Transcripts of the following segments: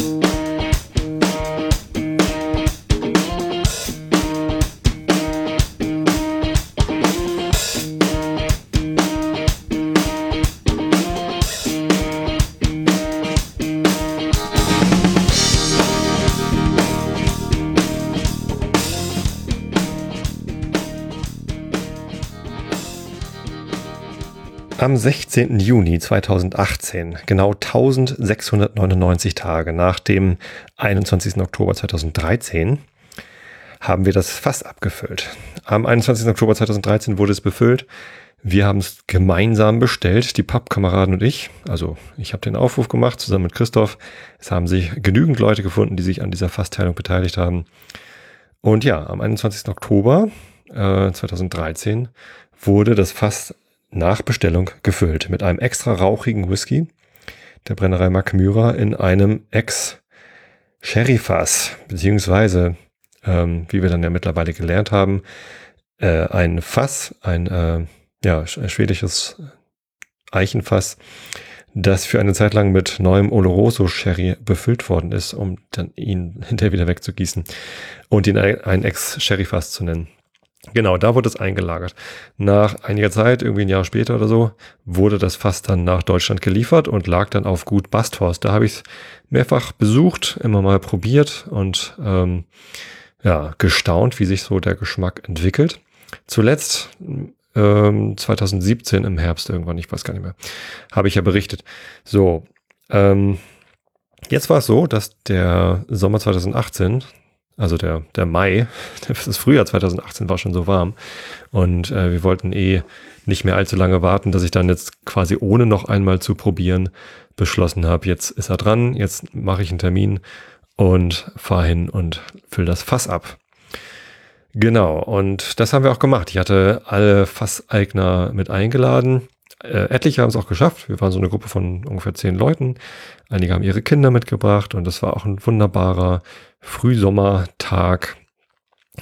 you Am 16. Juni 2018, genau 1699 Tage nach dem 21. Oktober 2013, haben wir das Fass abgefüllt. Am 21. Oktober 2013 wurde es befüllt. Wir haben es gemeinsam bestellt, die Pappkameraden und ich. Also ich habe den Aufruf gemacht zusammen mit Christoph. Es haben sich genügend Leute gefunden, die sich an dieser Fassteilung beteiligt haben. Und ja, am 21. Oktober äh, 2013 wurde das Fass nach Bestellung gefüllt mit einem extra rauchigen Whisky der Brennerei Macmyra in einem Ex-Sherry-Fass, beziehungsweise, ähm, wie wir dann ja mittlerweile gelernt haben, äh, ein Fass, ein äh, ja, schwedisches Eichenfass, das für eine Zeit lang mit neuem Oloroso Sherry befüllt worden ist, um dann ihn hinterher wieder wegzugießen und ihn ein Ex-Sherry-Fass zu nennen. Genau, da wurde es eingelagert. Nach einiger Zeit, irgendwie ein Jahr später oder so, wurde das Fass dann nach Deutschland geliefert und lag dann auf Gut Basthorst. Da habe ich es mehrfach besucht, immer mal probiert und ähm, ja, gestaunt, wie sich so der Geschmack entwickelt. Zuletzt ähm, 2017 im Herbst irgendwann, ich weiß gar nicht mehr, habe ich ja berichtet. So, ähm, jetzt war es so, dass der Sommer 2018 also der, der Mai, das Frühjahr 2018 war schon so warm. Und äh, wir wollten eh nicht mehr allzu lange warten, dass ich dann jetzt quasi ohne noch einmal zu probieren beschlossen habe, jetzt ist er dran, jetzt mache ich einen Termin und fahre hin und fülle das Fass ab. Genau, und das haben wir auch gemacht. Ich hatte alle Fasseigner mit eingeladen. Äh, etliche haben es auch geschafft. Wir waren so eine Gruppe von ungefähr zehn Leuten. Einige haben ihre Kinder mitgebracht und das war auch ein wunderbarer Frühsommertag.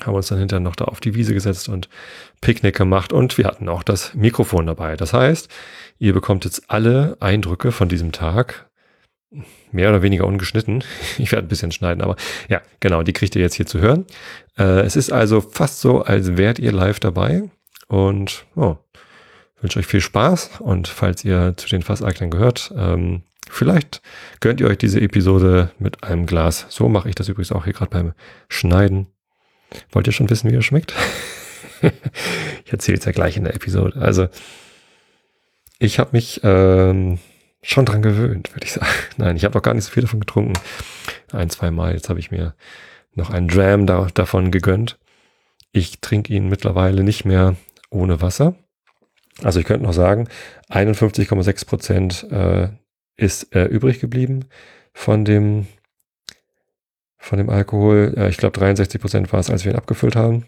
Haben uns dann hinterher noch da auf die Wiese gesetzt und Picknick gemacht und wir hatten auch das Mikrofon dabei. Das heißt, ihr bekommt jetzt alle Eindrücke von diesem Tag mehr oder weniger ungeschnitten. Ich werde ein bisschen schneiden, aber ja, genau, die kriegt ihr jetzt hier zu hören. Äh, es ist also fast so, als wärt ihr live dabei und oh, wünsche euch viel Spaß und falls ihr zu den Fassaktern gehört, ähm, Vielleicht gönnt ihr euch diese Episode mit einem Glas. So mache ich das übrigens auch hier gerade beim Schneiden. Wollt ihr schon wissen, wie er schmeckt? ich erzähle es ja gleich in der Episode. Also, ich habe mich ähm, schon dran gewöhnt, würde ich sagen. Nein, ich habe noch gar nicht so viel davon getrunken. Ein, zwei Mal. Jetzt habe ich mir noch einen Dram da, davon gegönnt. Ich trinke ihn mittlerweile nicht mehr ohne Wasser. Also ich könnte noch sagen, 51,6 Prozent äh, ist äh, übrig geblieben von dem, von dem Alkohol. Äh, ich glaube 63 Prozent war es, als wir ihn abgefüllt haben.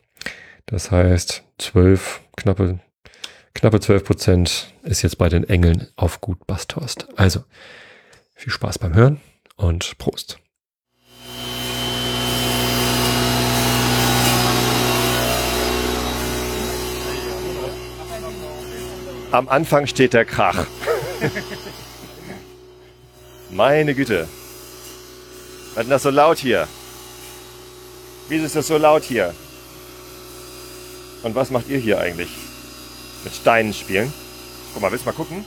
Das heißt, 12, knappe, knappe 12 Prozent ist jetzt bei den Engeln auf Gut Basthorst. Also, viel Spaß beim Hören und Prost. Am Anfang steht der Krach. Meine Güte. Was ist das so laut hier? Wieso ist das so laut hier? Und was macht ihr hier eigentlich? Mit Steinen spielen? Guck mal, willst du mal gucken?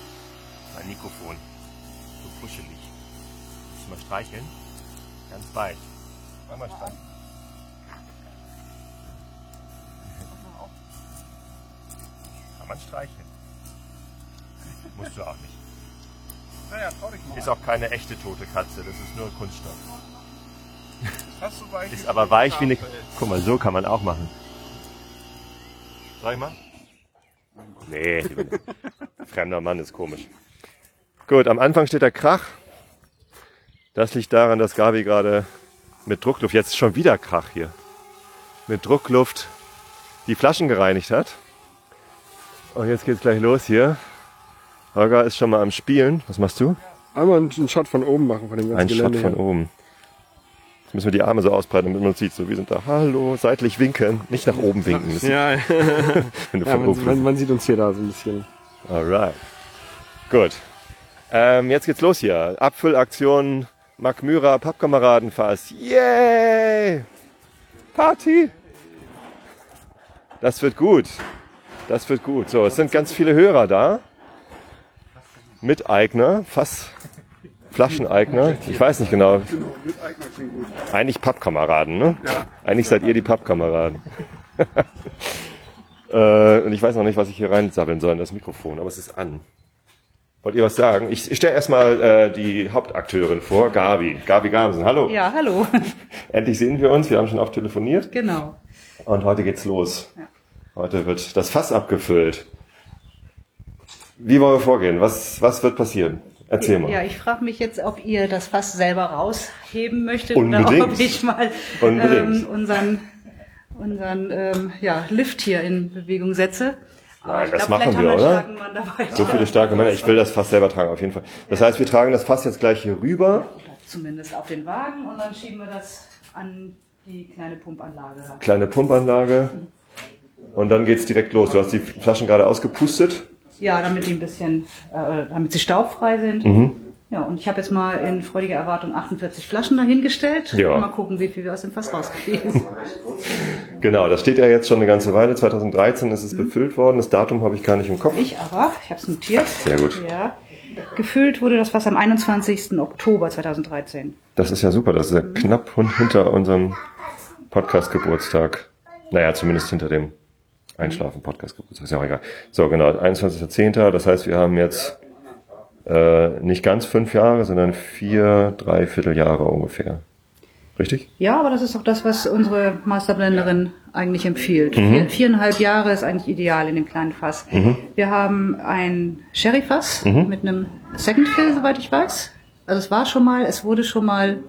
Mein Mikrofon. So kuschelig. Willst du mal streicheln? Ganz weit. Mal, mal streicheln. Kann man streicheln. Musst du auch nicht. Naja, trau dich mal. Ist auch keine echte tote Katze, das ist nur Kunststoff. Hast du weich ist aber weich wie eine. Guck mal, so kann man auch machen. Sag ich mal? Nee, fremder Mann ist komisch. Gut, am Anfang steht der Krach. Das liegt daran, dass Gabi gerade mit Druckluft, jetzt schon wieder Krach hier, mit Druckluft die Flaschen gereinigt hat. Und jetzt geht's gleich los hier. Holger ist schon mal am Spielen. Was machst du? Einmal einen Shot von oben machen von dem ganzen Ein Gelände Shot von oben. Jetzt müssen wir die Arme so ausbreiten, damit man sieht. So, wir sind da. Hallo, seitlich winken. Nicht nach oben winken. Ja, wenn du ja man, man, man, sieht uns hier da so ein bisschen. Alright. Gut. Ähm, jetzt geht's los hier. Abfüllaktion Mark Myra Pappkameradenfass. Yay! Party! Das wird gut. Das wird gut. So, es sind ganz viele Hörer da. Miteigner, Fass, Flascheneigner. Ich weiß nicht genau. Eigentlich Pappkameraden, ne? Eigentlich seid ihr die Pappkameraden. äh, und ich weiß noch nicht, was ich hier reinsabbeln soll in das Mikrofon, aber es ist an. Wollt ihr was sagen? Ich, ich stelle erstmal äh, die Hauptakteurin vor, Gabi. Gabi Gamsen, hallo. Ja, hallo. Endlich sehen wir uns, wir haben schon oft telefoniert. Genau. Und heute geht's los. Ja. Heute wird das Fass abgefüllt. Wie wollen wir vorgehen? Was, was wird passieren? Erzähl mal. Ja, ich frage mich jetzt, ob ihr das Fass selber rausheben möchtet Unbedingt. oder ob ich mal ähm, unseren, unseren ähm, ja, Lift hier in Bewegung setze. Nein, das glaub, machen wir, oder? So viele starke Männer. Ich will das Fass selber tragen, auf jeden Fall. Das heißt, wir tragen das Fass jetzt gleich hier rüber. Zumindest auf den Wagen und dann schieben wir das an die kleine Pumpanlage. Kleine Pumpanlage. Und dann geht's direkt los. Du hast die Flaschen gerade ausgepustet. Ja, damit die ein bisschen, äh, damit sie staubfrei sind. Mhm. Ja, und ich habe jetzt mal in freudiger Erwartung 48 Flaschen dahingestellt. Ja. Mal gucken, wie viel wir aus dem Fass rauskriegen. genau, das steht ja jetzt schon eine ganze Weile. 2013 ist es mhm. befüllt worden. Das Datum habe ich gar nicht im Kopf. Ich aber, ich habe es notiert. Sehr gut. Ja. Gefüllt wurde das Fass am 21. Oktober 2013. Das ist ja super. Das ist ja mhm. knapp hinter unserem Podcast-Geburtstag. Naja, zumindest hinter dem Einschlafen-Podcast Geburtstag. Ist ja auch egal. So, genau. 21.10. Das heißt, wir haben jetzt äh, nicht ganz fünf Jahre, sondern vier, dreiviertel Jahre ungefähr. Richtig? Ja, aber das ist auch das, was unsere Masterblenderin eigentlich empfiehlt. Mhm. Vier, viereinhalb Jahre ist eigentlich ideal in dem kleinen Fass. Mhm. Wir haben ein Sherry-Fass mhm. mit einem Second Fill, soweit ich weiß. Also es war schon mal, es wurde schon mal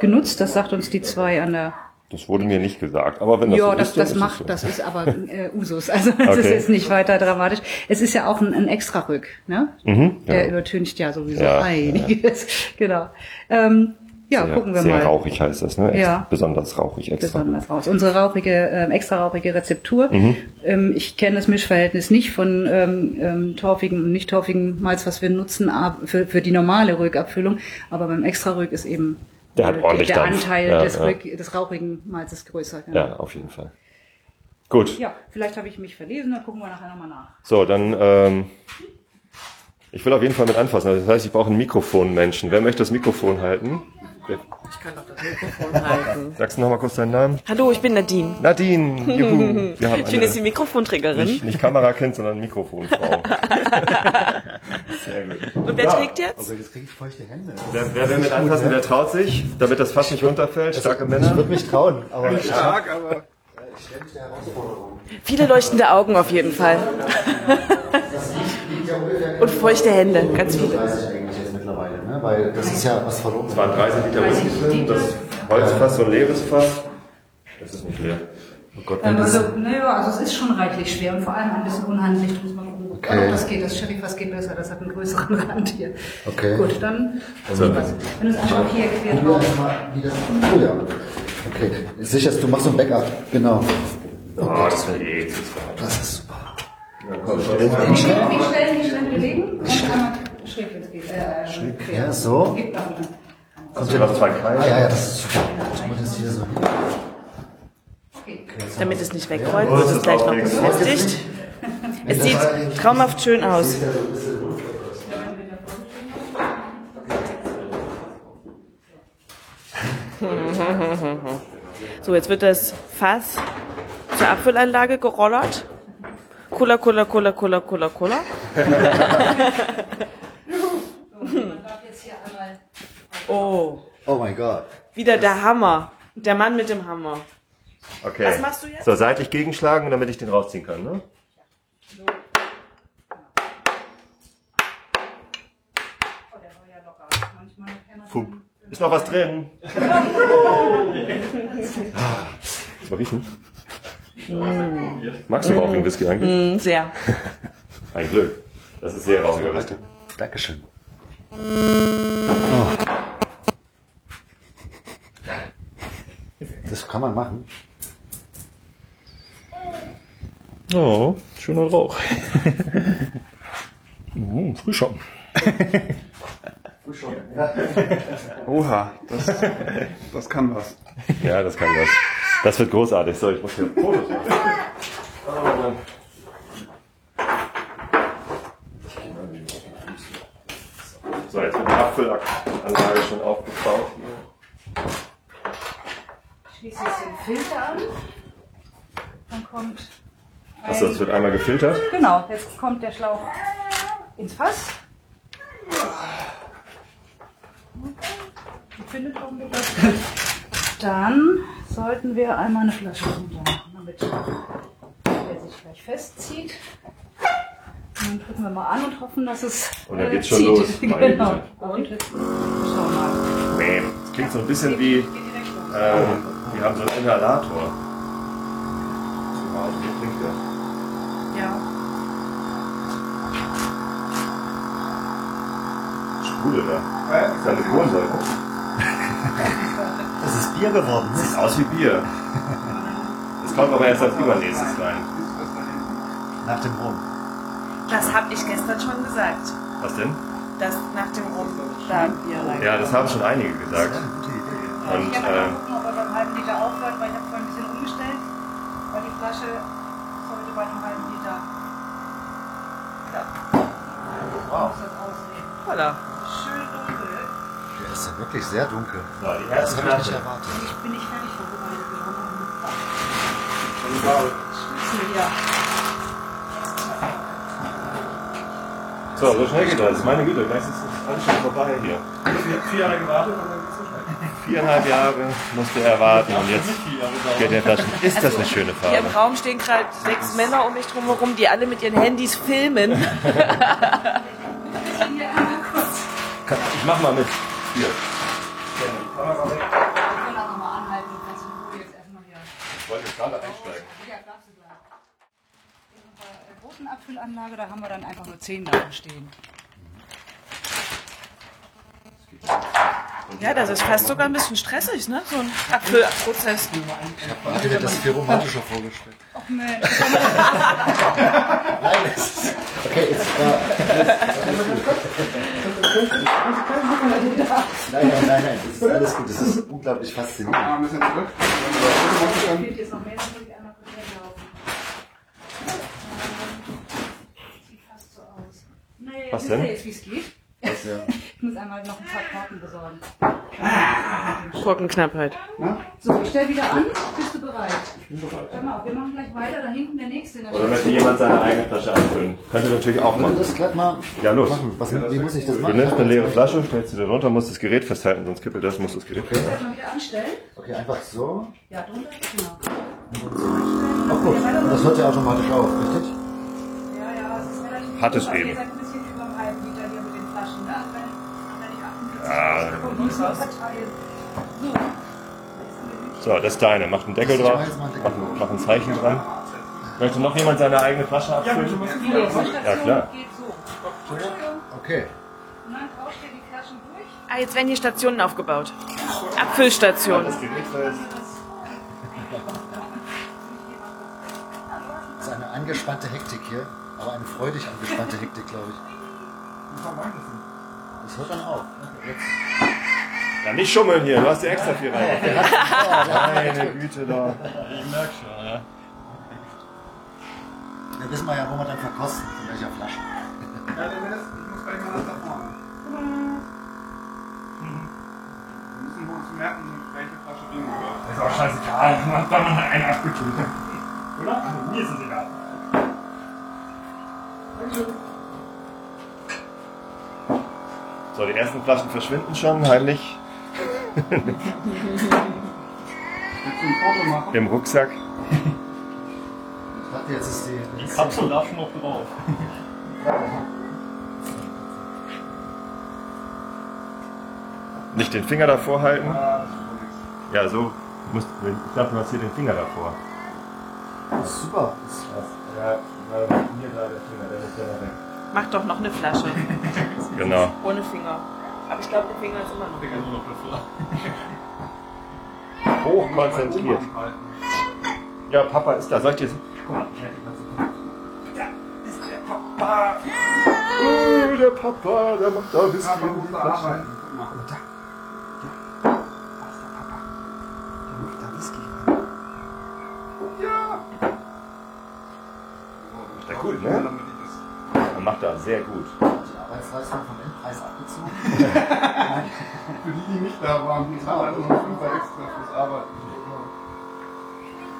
genutzt. Das sagt uns die zwei an der das wurde mir nicht gesagt. Aber wenn das ja, so das, ist, das macht, so. das ist aber äh, Usus. Also das okay. ist jetzt nicht weiter dramatisch. Es ist ja auch ein, ein Extra-Rück, ne? Mhm, ja. Der übertüncht ja sowieso ja, einiges. Ja. Genau. Ähm, ja, sehr, gucken wir sehr mal. Sehr rauchig heißt das, ne? Ja. Besonders rauchig extra. Besonders rauchig. Unsere rauchige, äh, extra rauchige Rezeptur. Mhm. Ähm, ich kenne das Mischverhältnis nicht von ähm, ähm, torfigen und nicht torfigen Malz, was wir nutzen für, für die normale Rückabfüllung. Aber beim extra Rück ist eben der hat ordentlich Der Dampf. Anteil ja, des, ja. des rauchigen Malzes größer. Genau. Ja, auf jeden Fall. Gut. Ja, vielleicht habe ich mich verlesen, dann gucken wir nachher nochmal nach. So, dann, ähm, ich will auf jeden Fall mit anfassen. Das heißt, ich brauche einen Mikrofonmenschen. Wer möchte das Mikrofon halten? Ich kann doch das Mikrofon halten. Sagst du noch mal kurz deinen Namen? Hallo, ich bin Nadine. Nadine, juhu. Wir haben ich bin jetzt die Mikrofanträgerin. Nicht, nicht Kamerakind, sondern Mikrofonfrau. Sehr gut. Und wer ja. trägt jetzt? Also jetzt kriege ich feuchte Hände. Wer, wer will mit anfassen, wer traut sich, damit das Fass nicht runterfällt? Starke Männer? Ich würde mich trauen, aber... Nicht stark, aber... Viele leuchtende Augen auf jeden Fall. Und feuchte Hände, ganz viele ne? weil das ist ja was verloren. Es waren 30 Liter Whisky drin, das Holzfass, so ein leeres Fass. Das ist nicht leer. Oh Gott, ähm, also, naja, also es ist schon reichlich schwer und vor allem ein bisschen unhandlich. Muss man gucken, okay. das geht. Das Sherryfass geht besser, das hat einen größeren Rand hier. Okay. Gut, dann also, was. Wenn du es einfach hier quer drauf. Oh ja. Okay. Sicherst, du machst so ein Backup. Genau. Oh, das wäre eh. Das ist super. Ja, komm, Wie schnell, wie schnell bewegen? Schräg, es geht. Äh, Schräg, ja, so. Kommt hier noch zwei Kreise? Ah, ja, ja, das ist super. Das hier so hin. Damit es nicht wegrollt, wird es gleich noch befestigt. Es sieht traumhaft schön aus. So, jetzt wird das Fass zur Abfüllanlage gerollert. Cola, Cola, Cola, Cola, Cola, Cola. Oh. Oh mein Gott. Wieder der Hammer. Der Mann mit dem Hammer. Okay. Was machst du jetzt? So, seitlich gegenschlagen, damit ich den rausziehen kann, ne? So. Ist noch was drin? ah, mal riechen. Mm. Magst du rauchigen Whisky eigentlich? Mm, sehr. Ein Glück. Das ist sehr rauchiger Whisky. Dankeschön. Oh. Das kann man machen. Oh, schöner Rauch. oh, Frühschoppen. Oha, das, das kann was. Ja, das kann was. Das wird großartig. So, ich muss hier Fotos machen. So, jetzt wird die Abfüllanlage schon aufgebaut. Ich schließe jetzt den Filter an. Dann kommt. Ein, Achso, das wird einmal gefiltert. Genau, jetzt kommt der Schlauch ins Fass. Findet auch mit. Dann sollten wir einmal eine Flasche runter machen, damit der sich gleich festzieht. Dann drücken wir mal an und hoffen, dass es. Und dann äh, geht's schon zieht. los. Genau. Und jetzt schauen wir mal. Bäm. Das klingt so ein bisschen wie, ähm, wir haben so einen Inhalator. Wow, so klingt der. Ja. Sprudel da. Das ist eine Kohlensäure. Das ist Bier geworden. ne? Sieht aus wie Bier. Das kommt aber erst als übernächstes rein. Nach dem Rum. Das habe ich gestern schon gesagt. Was denn? Dass nach dem Rum da Bier rein. Ja, das haben schon einige gesagt. Gute Idee. Und ich habe äh, mal gucken, ob er beim halben Liter aufhört, weil ich habe vorhin ein bisschen umgestellt, weil die Flasche sollte bei einem halben Liter. Ja. Wow. Muss das ausnehmen. Voilà. Schön dunkel. Der ist ja wirklich sehr dunkel. so, die Das erste habe ich nicht erwartet. Ich bin nicht fertig vorbereitet. Wir haben noch einen Schlüssel, ja. So, so schnell geht das. Meine Güte, gleich ist das alles schon vorbei hier. Vier Jahre gewartet und dann geht's so schnell. Viereinhalb Jahre musste er warten und jetzt geht der Flaschen. Ist das eine schöne Hier im Farbe? Raum stehen gerade sechs Männer um mich drum herum, die alle mit ihren Handys filmen. Ich mach mal mit. Hier. Wir können auch nochmal anhalten. Du kannst in Ruhe jetzt erstmal hier. Ich wollte jetzt gerade einsteigen. Ja, darfst du gleich. In unserer äh, großen Abfüllanlage, da haben wir dann einfach nur 10 Lagen stehen. Ja, das ist fast sogar ein bisschen stressig, ne? So ein Abfüllprozess. Ich hätte mir das viel romantischer vorgestellt. Och Mensch. Nein, das ist, okay, jetzt war. Nein, nein, nein, nein, das ist alles gut. Das ist unglaublich faszinierend. Ah, ein bisschen zurück. Dann Fehlt jetzt noch mehr, dann würde ich einmal kurz weglaufen. Sieht fast so aus. Nee, Was denn? jetzt, geht? Ja. Ich muss einmal noch ein paar Karten besorgen. Gurkenknappheit. So, ich stell wieder an. Bist du bereit? Ich bin bereit. Hör mal auf, wir machen gleich weiter. Da hinten der nächste. in der Oder möchte jemand seine eigene Flasche anfüllen? Könnte natürlich auch machen. das mal Ja, los. machen? Was, wie muss ich das Du machen? nimmst eine leere Flasche, stellst sie da drunter, musst das Gerät festhalten, sonst kippelt das, musst das Gerät festhalten. Wieder anstellen. Okay, einfach so. Ja, drunter. Genau. Ach gut, das hört ja automatisch auf, richtig? Ja, ja, es ist relativ Hat es eben. Ihr seid ein bisschen über einen halben Liter hier mit den Flaschen, ne? Also wenn, wenn ich 48 Ja. Sekunden muss man verteilen. So. Das ist deine. Mach einen Deckel drauf, mach mach, ein- Zeichen dran. Möchte noch jemand seine eigene Flasche abfüllen? Ja, klar. geht. Okay. Und dann tauscht ihr die Flaschen durch. Ah, jetzt werden hier Stationen aufgebaut. Abfüllstationen. Das Gerät fest. Das ist eine angespannte Hektik hier, aber eine freudig angespannte Hektik, glaube ich. Das hört dann auf. Jetzt. Ja, nicht schummeln hier, du hast dir extra viel rein. Meine Güte da. Ich merk schon, ja. Wir wissen wir ja, wo wir dann verkosten, von welcher Flasche. Ja, der Rest, ich muss gleich mal nach da vorne. Wir müssen uns merken, welche Flasche wem gehört. Ist auch scheißegal, man kann man einen abgetun. Oder? Also, mir ist es egal. So, die ersten Flaschen verschwinden schon heimlich im Rucksack. Ich dachte, jetzt ist die. Die Kapsel darf noch drauf. Nicht den Finger davor halten. Ja, so. Musst, ich dachte, du hast hier den Finger davor. Das ist super. Das Ja, hier da der Finger, der ist ja weg. Mach doch noch eine Flasche. Genau. Ohne Finger. Aber ich glaube, der Finger ist immer noch. Finger nur noch davor. Hochkonzentriert. Ja, Papa ist da. Soll ich dir. Guck mal. Da ist der Papa. Uh, der Papa, der macht da Whisky Papa in muss da arbeiten. Guck mal. Da. Ja. Da ist der Papa. Der macht da Whisky rein. Ist der gut, ne? Er macht das sehr gut. Die Arbeitsleistung vom Endpreis abgezogen. Für die, die nicht da waren, die zahlen also noch einen Fünfer extra fürs Arbeiten.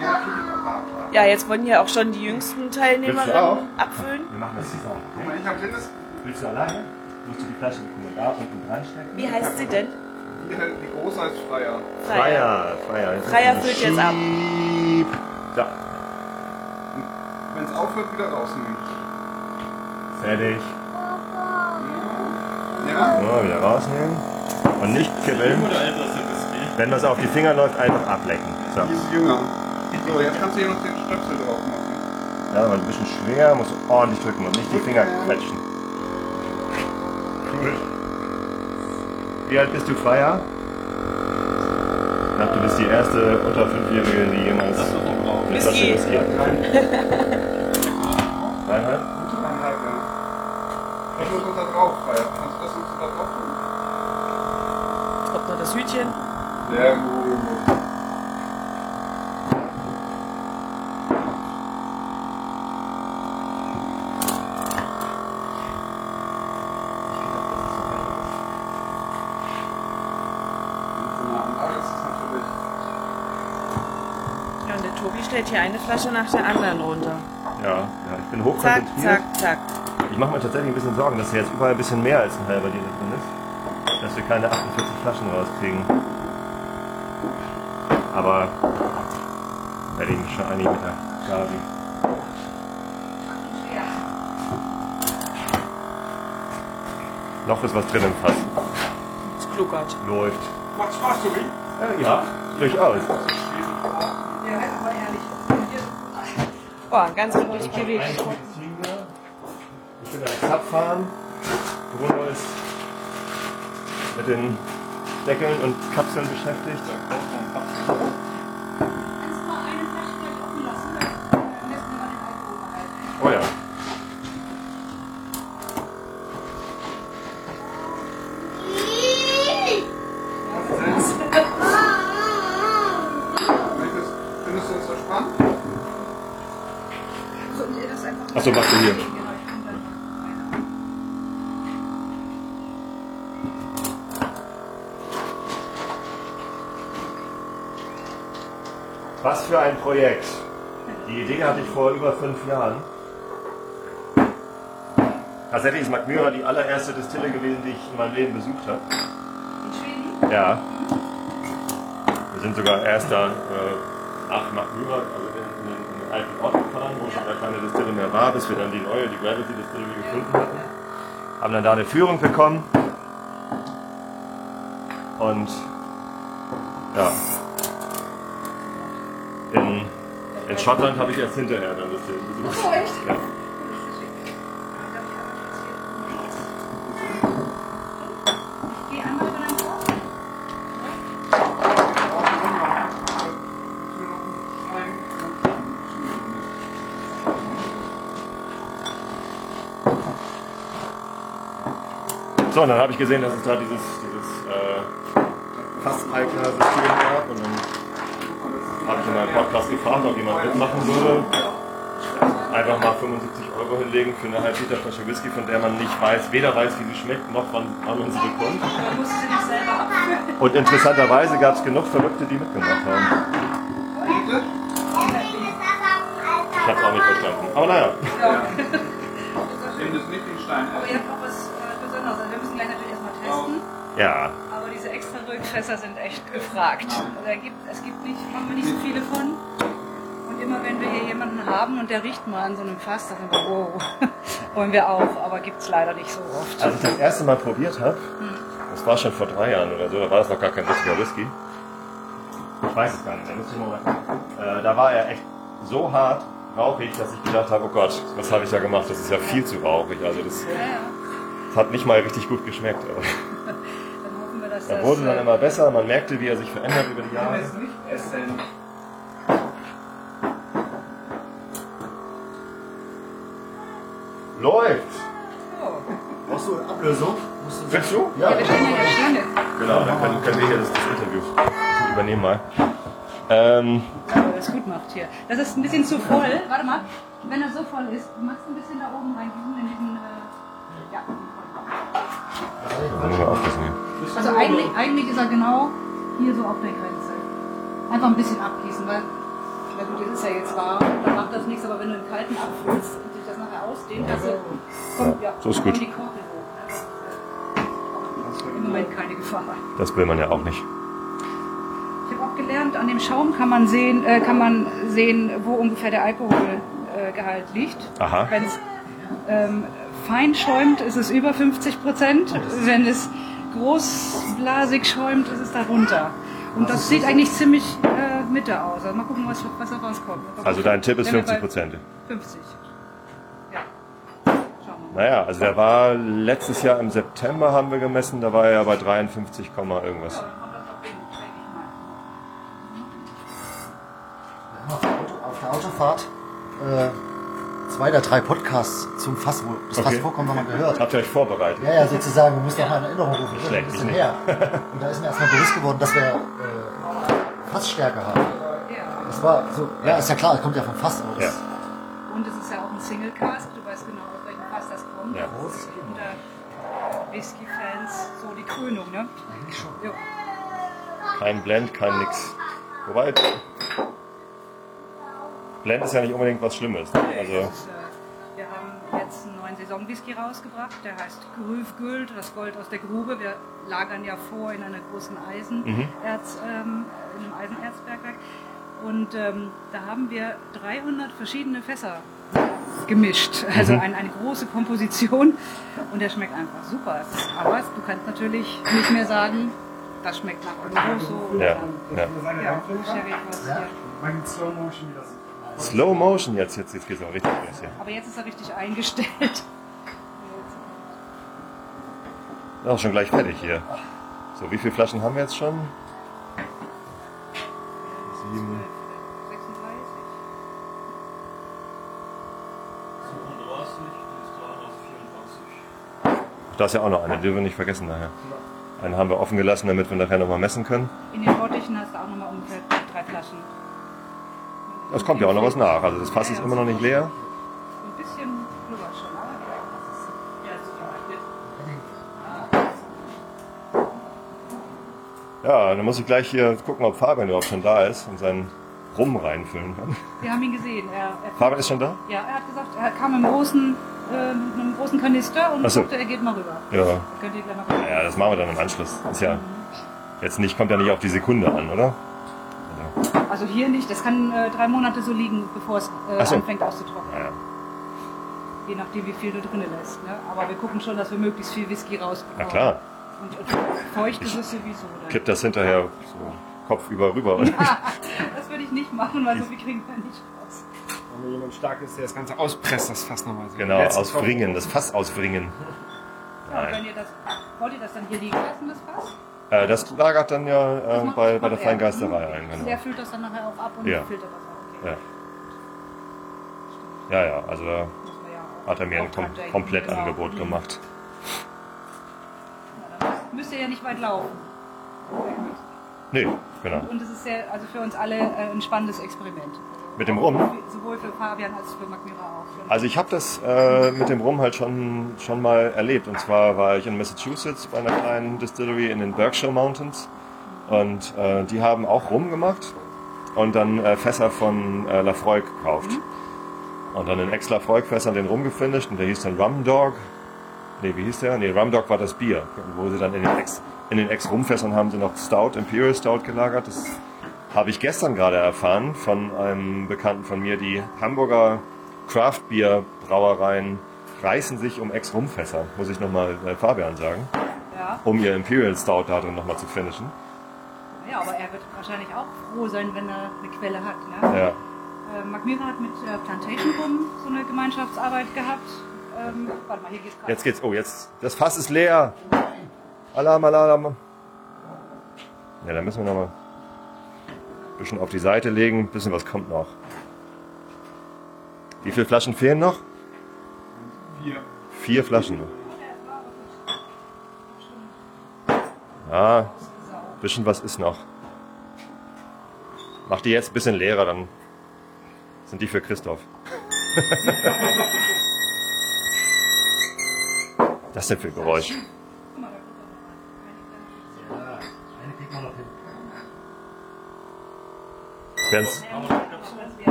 Ja. Ja, jetzt wollen hier auch schon die jüngsten? Teilnehmerinnen abfüllen. Wir machen das zusammen. Guck mal, ich hab Dennis, Willst du alleine? Musst du die Flasche da unten reinstecken? Wie heißt sie denn? die, die große heißt Freier. Freier, Freier. Jetzt Freier füllt jetzt ab. So, Wenn es aufhört, wieder rausnehmen. Fertig. Ja? So, wieder rausnehmen. Und nicht kippeln. Wenn das auf die Finger läuft, einfach ablecken. So. Jetzt kannst du hier noch den Stöpsel drauf machen. Ja, aber ein bisschen schwer, musst du ordentlich drücken und nicht die Finger quetschen. Gut. Wie alt bist du, Freier? Ich glaube, du bist die erste unter Fünfjährige, die jemals eine Flasche hat. Dreieinhalb? Muss uns da drauf, Freier? Kannst du das uns da drauf tun? Kommt noch das Hütchen. Sehr gut. Ja, und der Tobi stellt hier eine Flasche nach der anderen runter. Ja, ja, ich bin Zack, hochkonzentriert. zack, zack. Ich mache mir tatsächlich ein bisschen Sorgen, dass hier jetzt überall ein bisschen mehr als ein halber Liter drin ist. Dass wir keine 48 Flaschen rauskriegen. Aber werde ich mich schon einig mit der Gabi. Noch ist was drin im Fass. Es kluckert. Läuft. Macht Spaß, Tobi? Ja, ja durchaus. Oh, ein ganz anderes Gewicht. Zapfahren. Bruno ist mit den Deckeln und Kapseln beschäftigt. Oh ja. Möchtest, findest du uns das spannend? Achso, machst du hier. Was für ein Projekt. Die Idee hatte ich vor über fünf Jahren. Tatsächlich ist Magmyra die allererste Distille gewesen, die ich in meinem Leben besucht habe. Ja. Wir sind sogar erst da äh, nach Magmyra, also in, in, in den alten Ort gefahren, wo schon gar keine Distille mehr war, bis wir dann die neue, die Gravity Distillery gefunden hatten. Haben dann da eine Führung bekommen. Und ja. In, in Schottland habe ich erst hinterher dann das Film besucht. Oh, echt? Ja. So, und dann habe ich gesehen, dass es da dieses, dieses äh, Fasseigner-System gab. Und dann habe ich in meinem Podcast gefragt, ob jemand mitmachen würde. Einfach mal 75 Euro hinlegen für eine halb Liter Flasche Whisky, von der man nicht weiß, weder weiß, wie sie schmeckt, noch wann, wann man sie bekommt. Und interessanterweise gab es genug Verrückte, die mitgemacht haben. Ich habe es auch nicht verstanden. Aber naja. Aber ihr habt auch was äh, Besonderes. Also wir müssen gleich natürlich erstmal testen. Ja. Aber diese extra Rückfässer sind echt gefragt. Also er gibt, es gibt nicht, haben wir nicht so viele von. Und immer wenn wir hier jemanden haben und der riecht mal an so einem Fass, dann sagen wir, wow, wollen wir auch. Aber gibt es leider nicht so oft. Als ich das erste Mal probiert habe, das war schon vor drei Jahren oder so, da war das noch gar kein richtiger Whisky. Ich weiß es gar nicht, da müsste ich mal äh, Da war er echt so hart rauchig, dass ich gedacht habe, oh Gott, was habe ich da gemacht? Das ist ja viel zu rauchig. Also das, Ja, ja. das hat nicht mal richtig gut geschmeckt. Aber er wurde dann immer besser, man merkte, wie er sich verändert über die Kann Jahre. es nicht essen. Läuft! oh. Achso, Oder so? Findest du? Ja, wir ja in der Schlange. Genau, dann können, können wir hier das, das Interview übernehmen mal. Ähm, das gut macht hier. Das ist ein bisschen zu voll. Warte mal, wenn das so voll ist, du machst ein bisschen da oben rein, in diesen, äh, ja. da müssen wir aufpassen. Also eigentlich, eigentlich ist er genau hier so auf der Grenze. Einfach ein bisschen abgießen, weil, na gut, jetzt ist ja jetzt warm, dann macht das nichts, aber wenn du einen kalten abfüllst und sich das nachher ausdehnt, also kommt, ja, so ist gut. die Korken hoch. Das ist äh, im Moment keine Gefahr. Das will man ja auch nicht. Ich habe auch gelernt, an dem Schaum kann man sehen, äh, kann man sehen, wo ungefähr der Alkoholgehalt äh, liegt. Aha. Wenn es ähm, fein schäumt, ist es über 50 Prozent. Wenn es großblasig schäumt, ist es darunter. Und das sieht eigentlich ziemlich äh, Mitte aus. Also mal gucken, was, was da rauskommt. Also dein Tipp ist Wenn wir 50 bei Prozent. 50. Ja. Schauen wir mal. Naja, also der war letztes Jahr im September haben wir gemessen, da war er ja bei 53, Komma irgendwas. Auf der Autofahrt äh, zwei oder drei Podcasts zum Fass, wo das Fass Okay. vorkommt, haben wir gehört. Habt ihr euch vorbereitet? Ja, ja, sozusagen, wir müssen auch mal in Erinnerung rufen, das ist ein bisschen her. Und da ist mir erstmal bewusst geworden, dass wir äh, Fassstärke haben. Ja. Das war so, ja, ist ja klar, das kommt ja vom Fass aus. Ja. Und es ist ja auch ein Single Cast, du weißt genau, aus welchem Fass das kommt. Ja. Das ist unter Whisky-Fans so die Krönung, ne? Jo. Kein Blend, kein nix. Wobei, Blend ist ja nicht unbedingt was Schlimmes. Ne? Also, äh, wir haben jetzt einen neuen Saison-Whisky rausgebracht, der heißt Grüf Gold, das Gold aus der Grube. Wir lagern ja vor in einer großen Eisenerz, ähm, in einem Eisenerzbergwerk. Und ähm, da haben wir 300 verschiedene Fässer gemischt. Also ein, eine große Komposition. Und der schmeckt einfach super. Aber du kannst natürlich nicht mehr sagen, das schmeckt nach Oloroso oder ja, dann, ja. ja, was hier. Mein Slow Motion jetzt, jetzt, jetzt geht's auch richtig los. Aber jetzt ist er richtig eingestellt. Auch schon gleich fertig hier. So, wie viele Flaschen haben wir jetzt schon? Sieben. 36. Da ist ja auch noch eine, die wir nicht vergessen nachher. Einen haben wir offen gelassen, damit wir nachher nochmal messen können. In den Bottichen hast du auch nochmal ungefähr drei Flaschen. Es kommt ja auch noch was nach. Also das Fass ist immer noch nicht leer. Ein bisschen blubbert schon, aber das ist ja dann muss ich gleich hier gucken, ob Fabian überhaupt schon da ist und seinen Rum reinfüllen kann. Wir haben ihn gesehen. Er, er, Fabian ist schon da? ja, er hat gesagt, er kam im großen, äh, mit einem großen Kanister und Ach so. sagte, er geht mal rüber. Ja. Da könnt ihr gleich mal rüber. Ja, das machen wir dann im Anschluss. Ist ja jetzt nicht, kommt ja nicht auf die Sekunde an, oder? Also hier nicht, das kann äh, drei Monate so liegen, bevor es äh, so. anfängt auszutrocknen. Ja. Je nachdem, wie viel du drinnen lässt. Ne? Aber wir gucken schon, dass wir möglichst viel Whisky rausbekommen. Na klar. Und, und feucht ist es sowieso. Dann. Kippt das hinterher so Kopf über rüber. Das würde ich nicht machen, weil so viel kriegen wir nicht raus. Wenn jemand stark ist, der das Ganze auspresst, das Fass nochmal so. genau, ausbringen, das Fass ausbringen. Ja, und Nein. wenn ihr das, wollt ihr das dann hier liegen lassen, das Fass? Äh, das lagert dann ja äh, bei, bei der er. Feingeisterei ein. Der Genau. füllt das dann nachher auch ab und Ja. filtert das auch. Okay. Ja. ja, ja, also da ja hat er mir ein kom updaten, Komplettangebot genau. gemacht. Ja, müsst ihr ja nicht weit laufen. Nee, genau. Und es ist sehr, also für uns alle äh, ein spannendes Experiment. Mit dem Rum? Sowohl für Fabian als für Magmira auch. Also ich habe das äh, mit dem Rum halt schon, schon mal erlebt. Und zwar war ich in Massachusetts bei einer kleinen Distillery in den Berkshire Mountains. Und äh, die haben auch Rum gemacht und dann äh, Fässer von äh, Lafroy gekauft. Und dann in Ex-Lafroy-Fässern den Rum gefinisht und der hieß dann Rum Dog. Nee, wie hieß der? Nee, Rum Dog war das Bier. Wo sie dann in den Ex- in den Ex-Rumfässern haben sie noch Stout, Imperial Stout gelagert. Das habe ich gestern gerade erfahren von einem Bekannten von mir. Die Hamburger Craft-Bier-Brauereien reißen sich um Ex-Rumfässer, muss ich nochmal äh, Fabian sagen, Ja. um ihr Imperial Stout da drin nochmal zu finishen. ja, aber er wird wahrscheinlich auch froh sein, wenn er eine Quelle hat. Ne? Ja. Äh, Magmira hat mit äh, Plantation Rum so eine Gemeinschaftsarbeit gehabt. Ähm, warte mal, hier geht's gerade. Jetzt geht's, oh, jetzt, das Fass ist leer. Alarm, Alarm. Ja, da müssen wir nochmal ein bisschen auf die Seite legen, ein bisschen was kommt noch. Wie viele Flaschen fehlen noch? Vier. Vier Flaschen noch. Ah, ein bisschen was ist noch. Mach die jetzt ein bisschen leerer, dann sind die für Christoph. das denn für ein Geräusch? Eine kriegt man noch hin.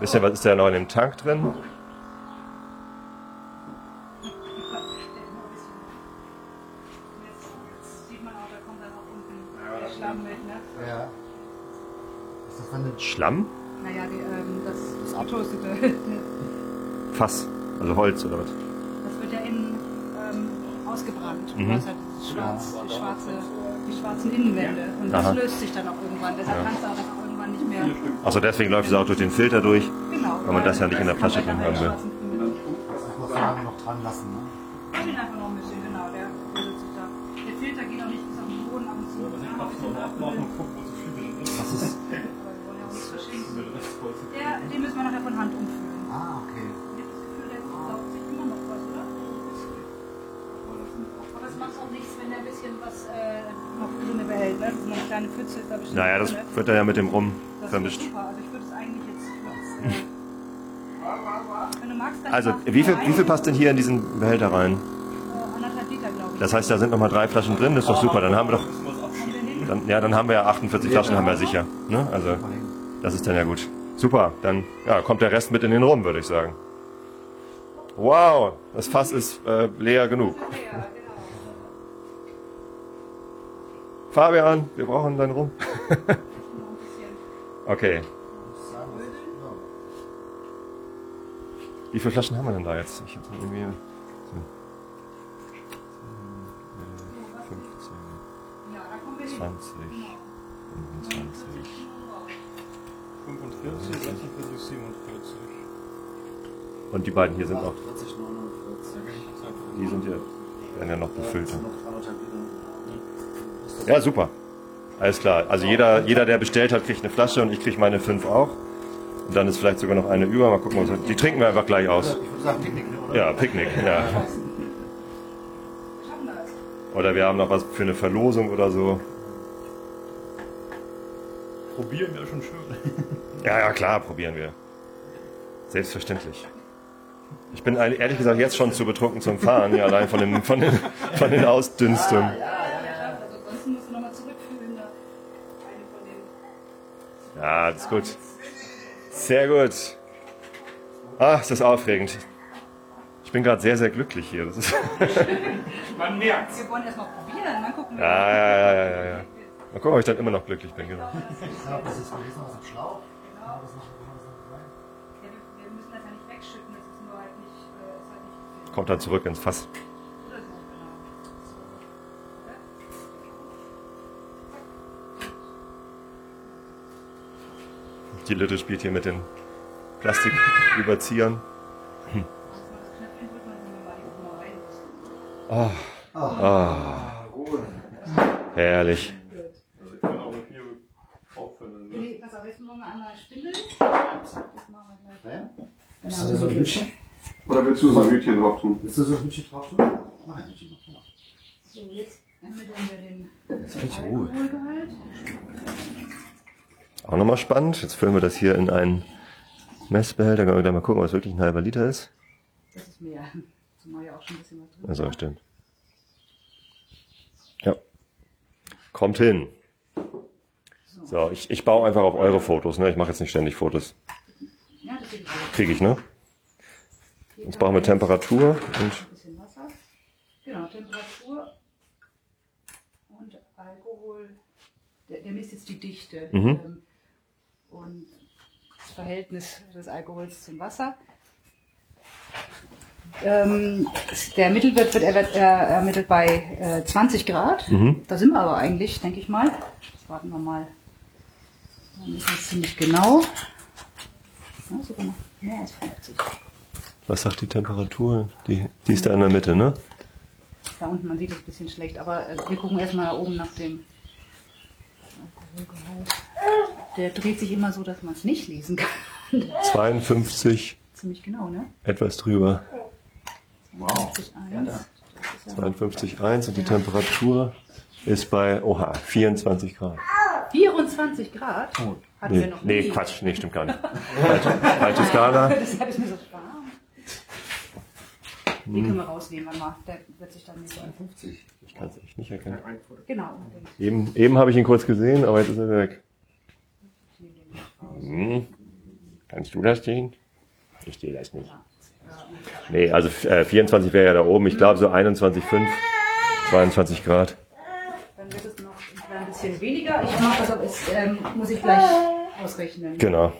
Wisst ihr, was ist da noch in dem Tank drin? Schlamm? Ja. Ist das? Naja, die, ähm, das, das getoastete, Fass. Also Holz oder was? das wird ja innen ähm, ausgebrannt. Mhm. Du hast halt schwarz, die, schwarze, die schwarzen Innenwände. Und das Aha. löst sich dann auch irgendwann. Deshalb kannst du auch das irgendwann nicht mehr. Also deswegen läuft es auch durch den Filter durch. Genau. Weil man das ja nicht in der Flasche drin haben will. Das muss man noch dran lassen. Ne? Ich ihn einfach noch ein bisschen, genau. Der, Filter geht auch nicht bis auf den Boden ab und zu. Das haben wir ein bisschen aufgefüllt. Was ist? Der, den müssen wir nachher von Hand umfüllen. Ah, okay. Ich habe das Gefühl, der saugt sich immer noch was, oder? Aber es macht auch nichts, wenn der ein bisschen was äh, noch drin behält. Ne? Das ist noch eine kleine Pfütze. Da bestimmt Naja, das drin. wird dann ja mit dem Rum Das ist vermischt. super. Also ich würde es eigentlich jetzt. Ich würd es, wenn du magst, dann Also, wie viel, wie viel passt denn hier in diesen Behälter rein? Äh, anderthalb Liter, glaube ich. Das heißt, da sind nochmal drei Flaschen drin, das ist doch super. Dann haben wir doch. Dann, ja, dann haben wir ja 48 Flaschen, haben wir sicher. Ne? Also, das ist dann ja gut. Super, dann ja, kommt der Rest mit in den Rum, würde ich sagen. Wow, das Fass ist äh, leer genug. Fabian, wir brauchen deinen Rum. okay. Wie viele Flaschen haben wir denn da jetzt? Ich hab irgendwie so, 15, Ja, da kommen wir hin. 20, 25. 45, 46, 47. Und die beiden hier sind auch, 40, 49. die sind hier, werden ja noch befüllt. Ja, super. Alles klar. Also jeder, jeder, der bestellt hat, kriegt eine Flasche und ich kriege meine fünf auch. Und dann ist vielleicht sogar noch eine über. Mal gucken, was die trinken wir einfach gleich aus. Ich würde sagen Picknick, ne, oder? Ja, Picknick, ja. Oder wir haben noch was für eine Verlosung oder so. Probieren wäre schon schön. Ja, ja, klar, probieren wir. Selbstverständlich. Ich bin ehrlich gesagt jetzt schon zu betrunken zum Fahren, ja, allein von den, von den, von den Ausdünstungen. Also ansonsten musst du nochmal zurückfüllen. Da. Eine von den. Ja, das ist gut. Sehr gut. Ach, ist das aufregend. Ich bin gerade sehr, sehr glücklich hier. Das ist Man merkt's. Wir wollen erst mal probieren, dann gucken wir. ja, ja, ja, ja, ja, ja. Mal gucken, ob ich dann immer noch glücklich bin. Genau. Ich habe das jetzt gelesen aus dem Schlauch. Ja, wir, wir müssen das ja nicht wegschütten, das ist nur halt nicht. Äh, ist halt nicht Kommt dann zurück ins Fass. oder so, genau. Die Litte spielt hier mit den Plastiküberziehern. Rein. Ah, Ruhe. herrlich. Nee, pass auf, jetzt. Das machen wir gleich. So ein Hütchen? Oder willst du so ein Hütchen drauf tun? Willst du so ein Hütchen drauf tun? Mach ein Hütchen drauf. So, jetzt ermitteln wir den. Alkoholgehalt. Auch nochmal spannend. Jetzt füllen wir das hier in einen Messbehälter. Können wir gleich mal gucken, was wirklich ein halber Liter ist. Das ist mehr. Zumal ja auch schon ein bisschen was drin Also stimmt. Ja. Kommt hin. So, ich, ich baue einfach auf eure Fotos. Ne? Ich mache jetzt nicht ständig Fotos. Ja, das Kriege ich, ne? Jetzt brauchen wir Temperatur und Ein bisschen Wasser. Genau, Temperatur und Alkohol. Der, der misst jetzt die Dichte Mhm. ähm, und das Verhältnis des Alkohols zum Wasser. Ähm, der Mittelwert wird äh, ermittelt bei äh, 20 Grad. Mhm. Da sind wir aber eigentlich, denke ich mal. Jetzt warten wir mal. Dann ist es ziemlich genau. Ja, sogar noch mehr als 50. was sagt die Temperatur? Die, die ist da in der Mitte, ne? Da unten, man sieht es ein bisschen schlecht, aber äh, wir gucken erstmal da oben nach dem. Der dreht sich immer so, dass man es nicht lesen kann. 52, Ziemlich genau, ne? etwas drüber. Wow. 51. Das ist ja 52,1 und die Temperatur ist bei, oha, 24 Grad. 24 Grad hatten wir Nee, noch nee. Quatsch, nee, stimmt gar nicht. Falsche, Skala. Deshalb ist mir so. Den können wir rausnehmen, mal. Der wird sich dann nicht so 50. Ich kann es echt nicht erkennen. Genau. Eben, eben habe ich ihn kurz gesehen, aber jetzt ist er weg. Hm. Kannst du das sehen? Ich sehe das nicht. Nee, also äh, 24 wäre ja da oben. Ich glaube so 21,5, 22 Grad. Dann wird es noch ein bisschen weniger. Ich mache das, aber ähm, muss ich gleich ausrechnen. Genau.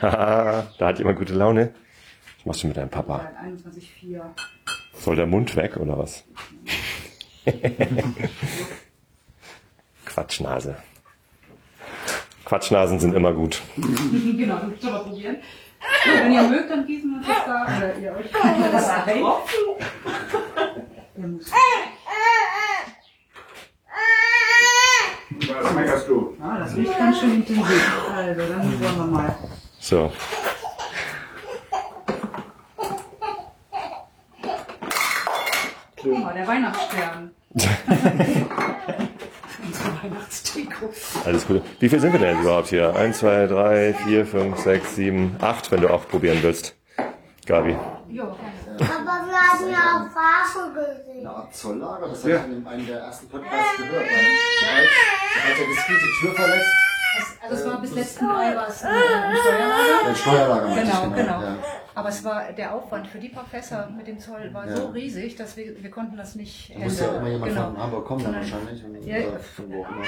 Haha, da hat jemand gute Laune. Was machst du mit deinem Papa? 21,4. Soll der Mund weg oder was? Quatschnase. Quatschnasen sind immer gut. genau, dann können wir probieren. So, wenn ihr mögt, dann gießen wir uns jetzt da, oder ihr euch das ein. Der muss. Was meckerst du? Ah, das riecht ganz schön intensiv. Also, dann wollen wir mal. So. Guck mal, der Weihnachtsstern. Unsere Weihnachtsdeko. Alles Gute. Wie viel sind wir denn überhaupt hier? 1, 2, 3, 4, 5, 6, 7, 8, wenn du auch probieren willst. Gabi. Jo, Aber wir haben ja auch Farbe gesehen. Art Zolllager, das habe ich in einem der ersten Podcasts gehört. Sobald der Diskret die Tür verlässt, also es war bis letzten Mai war es ein ein Steuerlager. ein Steuerlager ich, Genau, genau. Ja. Aber es war der Aufwand für die paar Fässer mit dem Zoll war Ja. so riesig, dass wir, wir konnten das nicht Da muss ja immer jemand Genau. von Hamburg kommen dann wahrscheinlich. Und, Ja, oder von wo auch immer.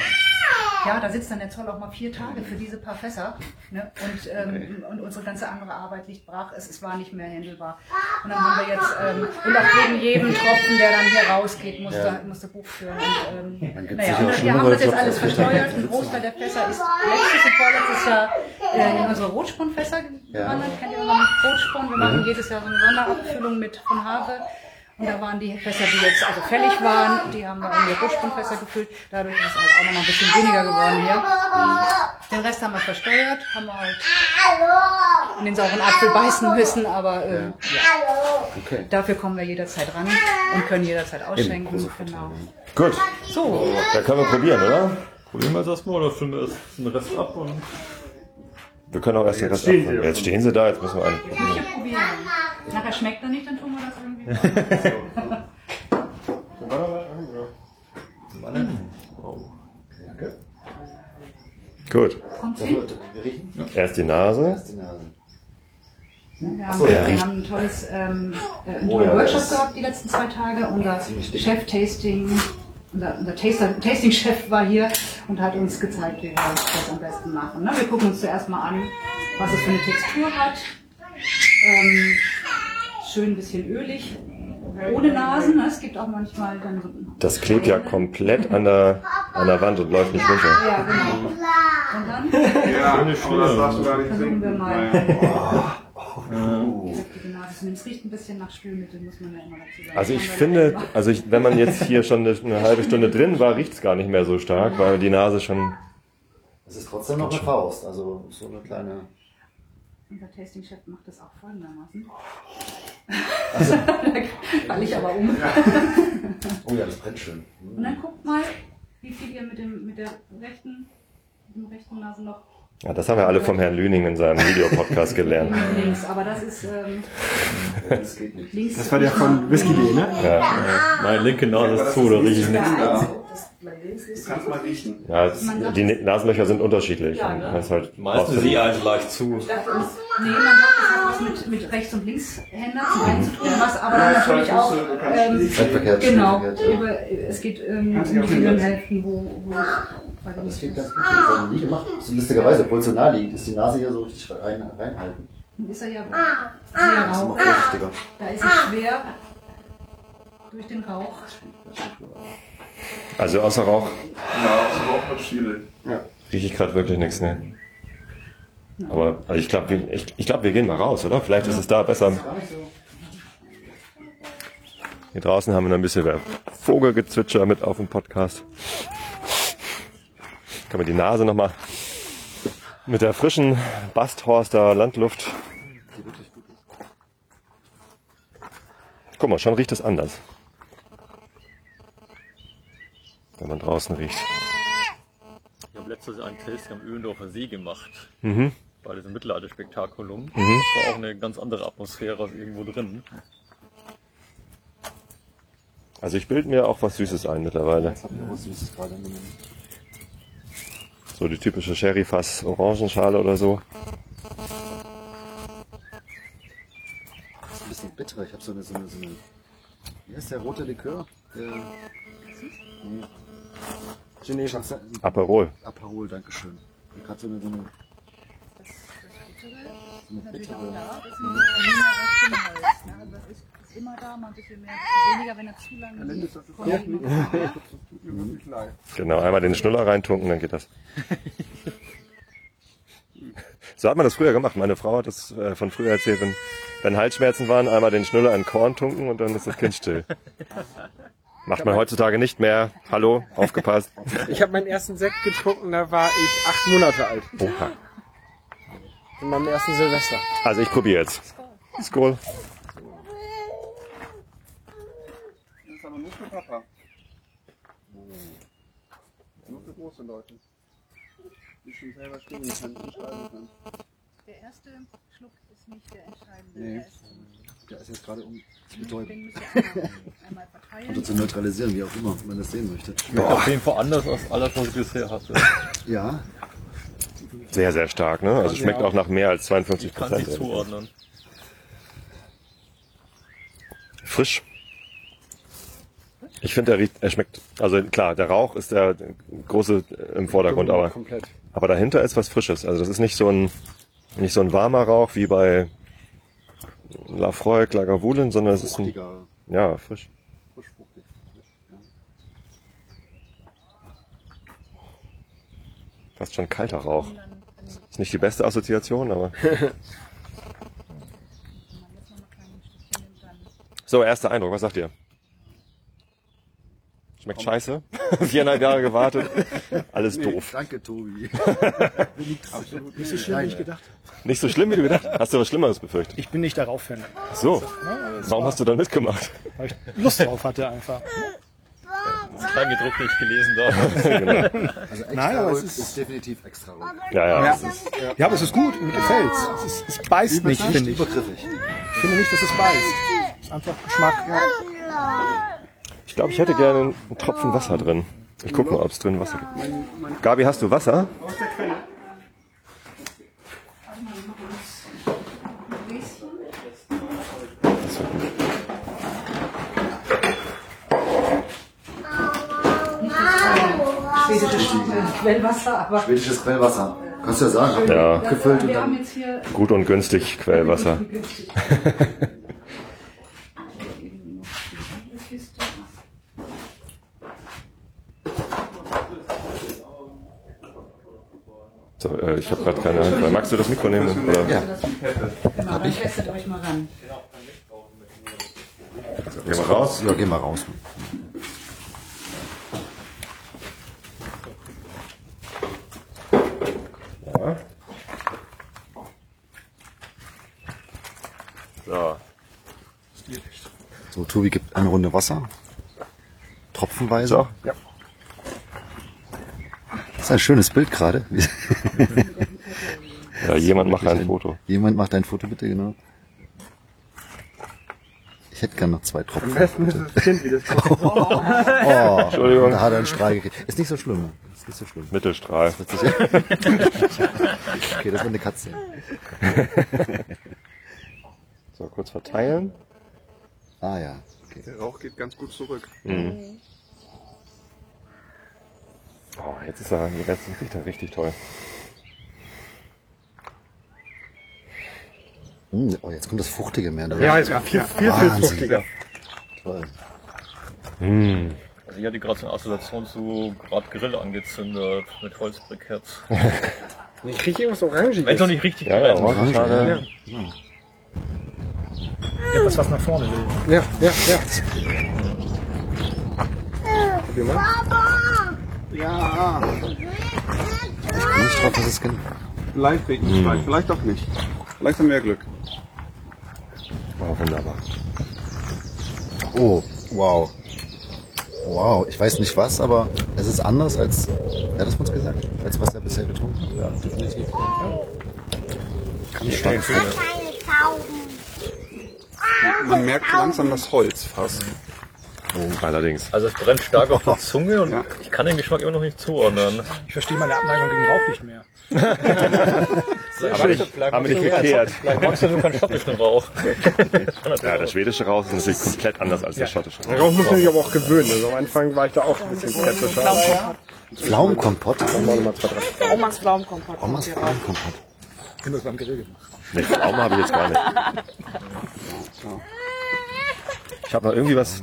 Ja, da sitzt dann der Zoll auch mal vier Tage für diese paar Fässer. Ne? Und, ähm, und unsere ganze andere Arbeit liegt brach. Es, es war nicht mehr handelbar. Und dann haben wir jetzt, ähm, und auch wegen jedem Tropfen, der dann hier rausgeht, musste, musste Buch führen. Und, ähm, naja, und wir haben das jetzt alles versteuert. Ein Großteil der Fässer ist letztes und vorletztes Jahr äh, in unsere Rotspornfässer gewandert. Kennt ihr noch Rotsporn? Wir machen jedes Jahr so eine Sonderabfüllung mit von Haare. Und da waren die Fässer, die jetzt also fällig waren, die haben wir in die Rotspornfässer gefüllt. Dadurch ist es halt auch noch mal ein bisschen weniger geworden hier. Den Rest haben wir versteuert, haben wir halt in den sauren Apfel beißen müssen, aber äh, ja. Okay. dafür kommen wir jederzeit ran und können jederzeit ausschenken. große Genau. Gut. So, Da können wir probieren, oder? Probieren wir es erstmal oder füllen wir den Rest ab und Wir können auch erst den Rest stehen abholen. sie Jetzt stehen sie da, jetzt müssen wir einen probieren. Nachher schmeckt er nicht, dann tun wir das irgendwie. Gut. Erst die Nase. Erst die Nase. Wir haben, So, der wir haben ein tolles ähm, äh, einen Oh tollen ja, Workshop gehabt die letzten zwei Tage. Unser. Chef-Tasting, unser, unser Tasting-Chef war hier und hat uns gezeigt, wie wir das am besten machen. Ne? Wir gucken uns zuerst mal an, was es für eine Textur hat. Ähm, schön ein bisschen ölig, ohne Nasen. Ne? Es gibt auch manchmal dann so Das klebt ja komplett an der, an der Wand und läuft nicht runter. Ja, genau. Und dann Ja, aber das darfst du gar nicht versuchen wir trinken. mal. Es riecht ein bisschen nach Spülmittel, muss man ja immer dazu sagen. Also ich finde, also ich, wenn man jetzt hier schon eine, eine halbe Stunde drin war, riecht es gar nicht mehr so stark, weil die Nase schon. Es ist trotzdem noch eine Faust, also so eine kleine. Unser Tasting-Chef macht das auch folgendermaßen. Also, Da falle ich aber um. oh ja, das brennt schön. Und dann guckt mal, wie viel ihr mit, dem, mit der rechten, mit dem rechten Nasenloch Ja, das haben wir alle vom Herrn Lüning in seinem Videopodcast gelernt. links. Aber das ist ähm, Das geht nicht. links. Das war der von Whisky.de, ne? Ja, meine linke Nase ist zu, da rieche ich nichts. Du kannst mal riechen. ja es, die Nasenlöcher sind unterschiedlich. Ja, ne? Das ist halt Meistens ist die eine leicht zu. Nee, man sagt, das hat was mit, mit Rechts- und Linkshänder zu tun, was aber dann natürlich auch. Ähm, genau, ja. über, es geht ähm, um die Gehirnhälften, wo, wo ich Das geht ganz gut. Das haben wir nie gemacht. So lustigerweise, obwohl es so nah liegt, ist die Nase hier so richtig rein, reinhalten. ist er ja Das sehr ist rau. Da ist es schwer durch den Rauch. Also außer Rauch Ja, das ist auch noch schwierig. rieche ich gerade wirklich nichts, ne? Aber also ich glaube, wir, ich, ich glaub, wir gehen mal raus, oder? Vielleicht ist es da besser. Gar nicht so. Hier draußen haben wir noch ein bisschen Vogelgezwitscher mit auf dem Podcast. Kann man die Nase nochmal mit der frischen Basthorster Landluft. Guck mal, schon riecht es anders. wenn man draußen riecht. Ich habe letztes Jahr ein Tasting am Öhlendorfer See gemacht. Mhm. Bei diesem Mittelalterspektakulum. Das war auch eine ganz andere Atmosphäre als irgendwo drin. Also ich bilde mir auch was Süßes ein mittlerweile. Jetzt hab ich auch was Süßes gerade Mund. So die typische Sherry-Fass Orangenschale oder so. Das ist ein bisschen bitter. Ich habe so eine, so eine, so eine. Wie heißt der rote Likör? Der. Nee. Chinesischer Aperol. Aperol, Dankeschön. Gerade so eine, so eine. So eine bittere. Immer da, mal ein bisschen mehr, weniger, wenn er zu lange liegt. Wirklich leid. Genau, einmal den Schnuller reintunken, dann geht das. So hat man das früher gemacht. Meine Frau hat das äh, von früher erzählt, wenn, wenn Halsschmerzen waren, einmal den Schnuller in Korn tunken und dann ist das Kind still. Macht man heutzutage nicht mehr. Hallo, aufgepasst. Ich habe meinen ersten Sekt getrunken, da war ich acht Monate alt. Oha. In meinem ersten Silvester. Also ich probiere jetzt. Skål. Das ist aber nur für Papa. Nur für große Leute. Die schon selber stimmen können und schreiben können. Der erste Schluck ist nicht der entscheidende. Nee. Der ist, Der ist jetzt gerade um zu betäuben. Oder zu neutralisieren, wie auch immer man das sehen möchte. Schmeckt auf jeden Fall anders als alles, was ich bisher hatte. Ja, Sehr, sehr stark, ne? Also schmeckt auch nach mehr als 52 Ich kann nicht Prozent. zuordnen. Frisch. Ich finde, er, riecht, er schmeckt, also klar, der Rauch ist der große im Vordergrund, aber, Komplett. aber dahinter ist was Frisches. Also das ist nicht so ein, nicht so ein warmer Rauch wie bei Lafroy, Lagavulin, sondern es ist ein, ja, frisch. Fast schon kalter Rauch. Ist nicht die beste Assoziation, aber. So, erster Eindruck, was sagt ihr? Schmeckt scheiße. Viereinhalb Jahre gewartet. Alles doof. Danke, Tobi. Absolut Nicht so schlimm, wie ich gedacht habe. Nicht so schlimm, wie du gedacht hast. Hast du was Schlimmeres befürchtet? Ich bin nicht darauf Fan. Ach So. Warum hast du dann mitgemacht? Weil ich Lust drauf hatte einfach. Das Kleingedruckt nicht gelesen da. Also extra Nein, aber es ist- ist definitiv extra ruhig. Ja, ja. Ja, ist- ja aber es ist gut, mir gefällt's. Es, ist, es beißt nicht, finde ich. Übergriffig. Ich finde nicht, dass es beißt. Es ist einfach Geschmack. Ich glaube, ich hätte gerne einen Tropfen Wasser drin. Ich gucke mal, ob es drin Wasser gibt. Gabi, hast du Wasser? schwedisches Quellwasser, aber Schwedisches Quellwasser. Kannst du ja sagen. Ja, Abgefüllt und dann. gut und günstig Quellwasser. So, äh, ich habe gerade keine Hand. Magst du das Mikro nehmen? Oder? Ja. Genau, dann testet euch mal ran. Geh mal raus. Ja, geh mal raus. Ja. So. So, Tobi gibt eine Runde Wasser. Tropfenweise. So. Ja. Das ist ein schönes Bild gerade. Ja, jemand macht ein Foto. Jemand macht ein Foto bitte, genau. Ich hätte gern noch zwei Tropfen. Am besten ist das Kind, wie das Oh, Entschuldigung. da hat er einen Strahl gekriegt. Ist nicht so schlimm. Ist nicht so schlimm. Mittelstrahl. Wird sich- okay, das wird eine Katze. So, kurz verteilen. Ah ja. Okay. Der Rauch geht ganz gut zurück. Mhm. Oh, jetzt ist er, jetzt riecht er richtig toll. Hm, oh, jetzt kommt das Fruchtige mehr. Ne? Ja, ist ja viel, viel, viel fruchtiger. Toll. Mm. Also ich hatte gerade so eine Assoziation zu gerade Grill angezündet mit Holzbriketts. Ich kriege irgendwas Orangiges. Wenn es noch nicht richtig Ja, ja, brennt. Orangenschale. Etwas, was nach vorne will. Ja, ja, ja. Probier mal. Ja, Nicht drauf, dass es Kind. vielleicht wegen Hm. vielleicht, doch nicht. Vielleicht haben wir ja Glück. Oh, wunderbar. Oh, wow. Wow, ich weiß nicht was, aber es ist anders als, wer hat das uns gesagt? Als was er bisher getrunken hat. Ja, definitiv. Kann ich stark. Man merkt langsam das Holz fast. Allerdings. Also es brennt stark auf der Zunge und ich kann den Geschmack immer noch nicht zuordnen. Ich verstehe meine Abneigung gegen Rauch nicht mehr. Haben wir nicht, haben wir nicht geklärt. Vielleicht magst du nur keinen schottischen Rauch. Ja, der schwedische Rauch ist natürlich komplett anders als der schottische. Darauf muss man sich aber auch gewöhnen. Also am Anfang war ich da auch ein bisschen skeptischer. Pflaumenkompott? Omas Pflaumenkompott. Omas Pflaumenkompott. Ich habe das beim Grill gemacht. Nee, Pflaumen habe ich jetzt gar nicht. Ich habe noch irgendwie was.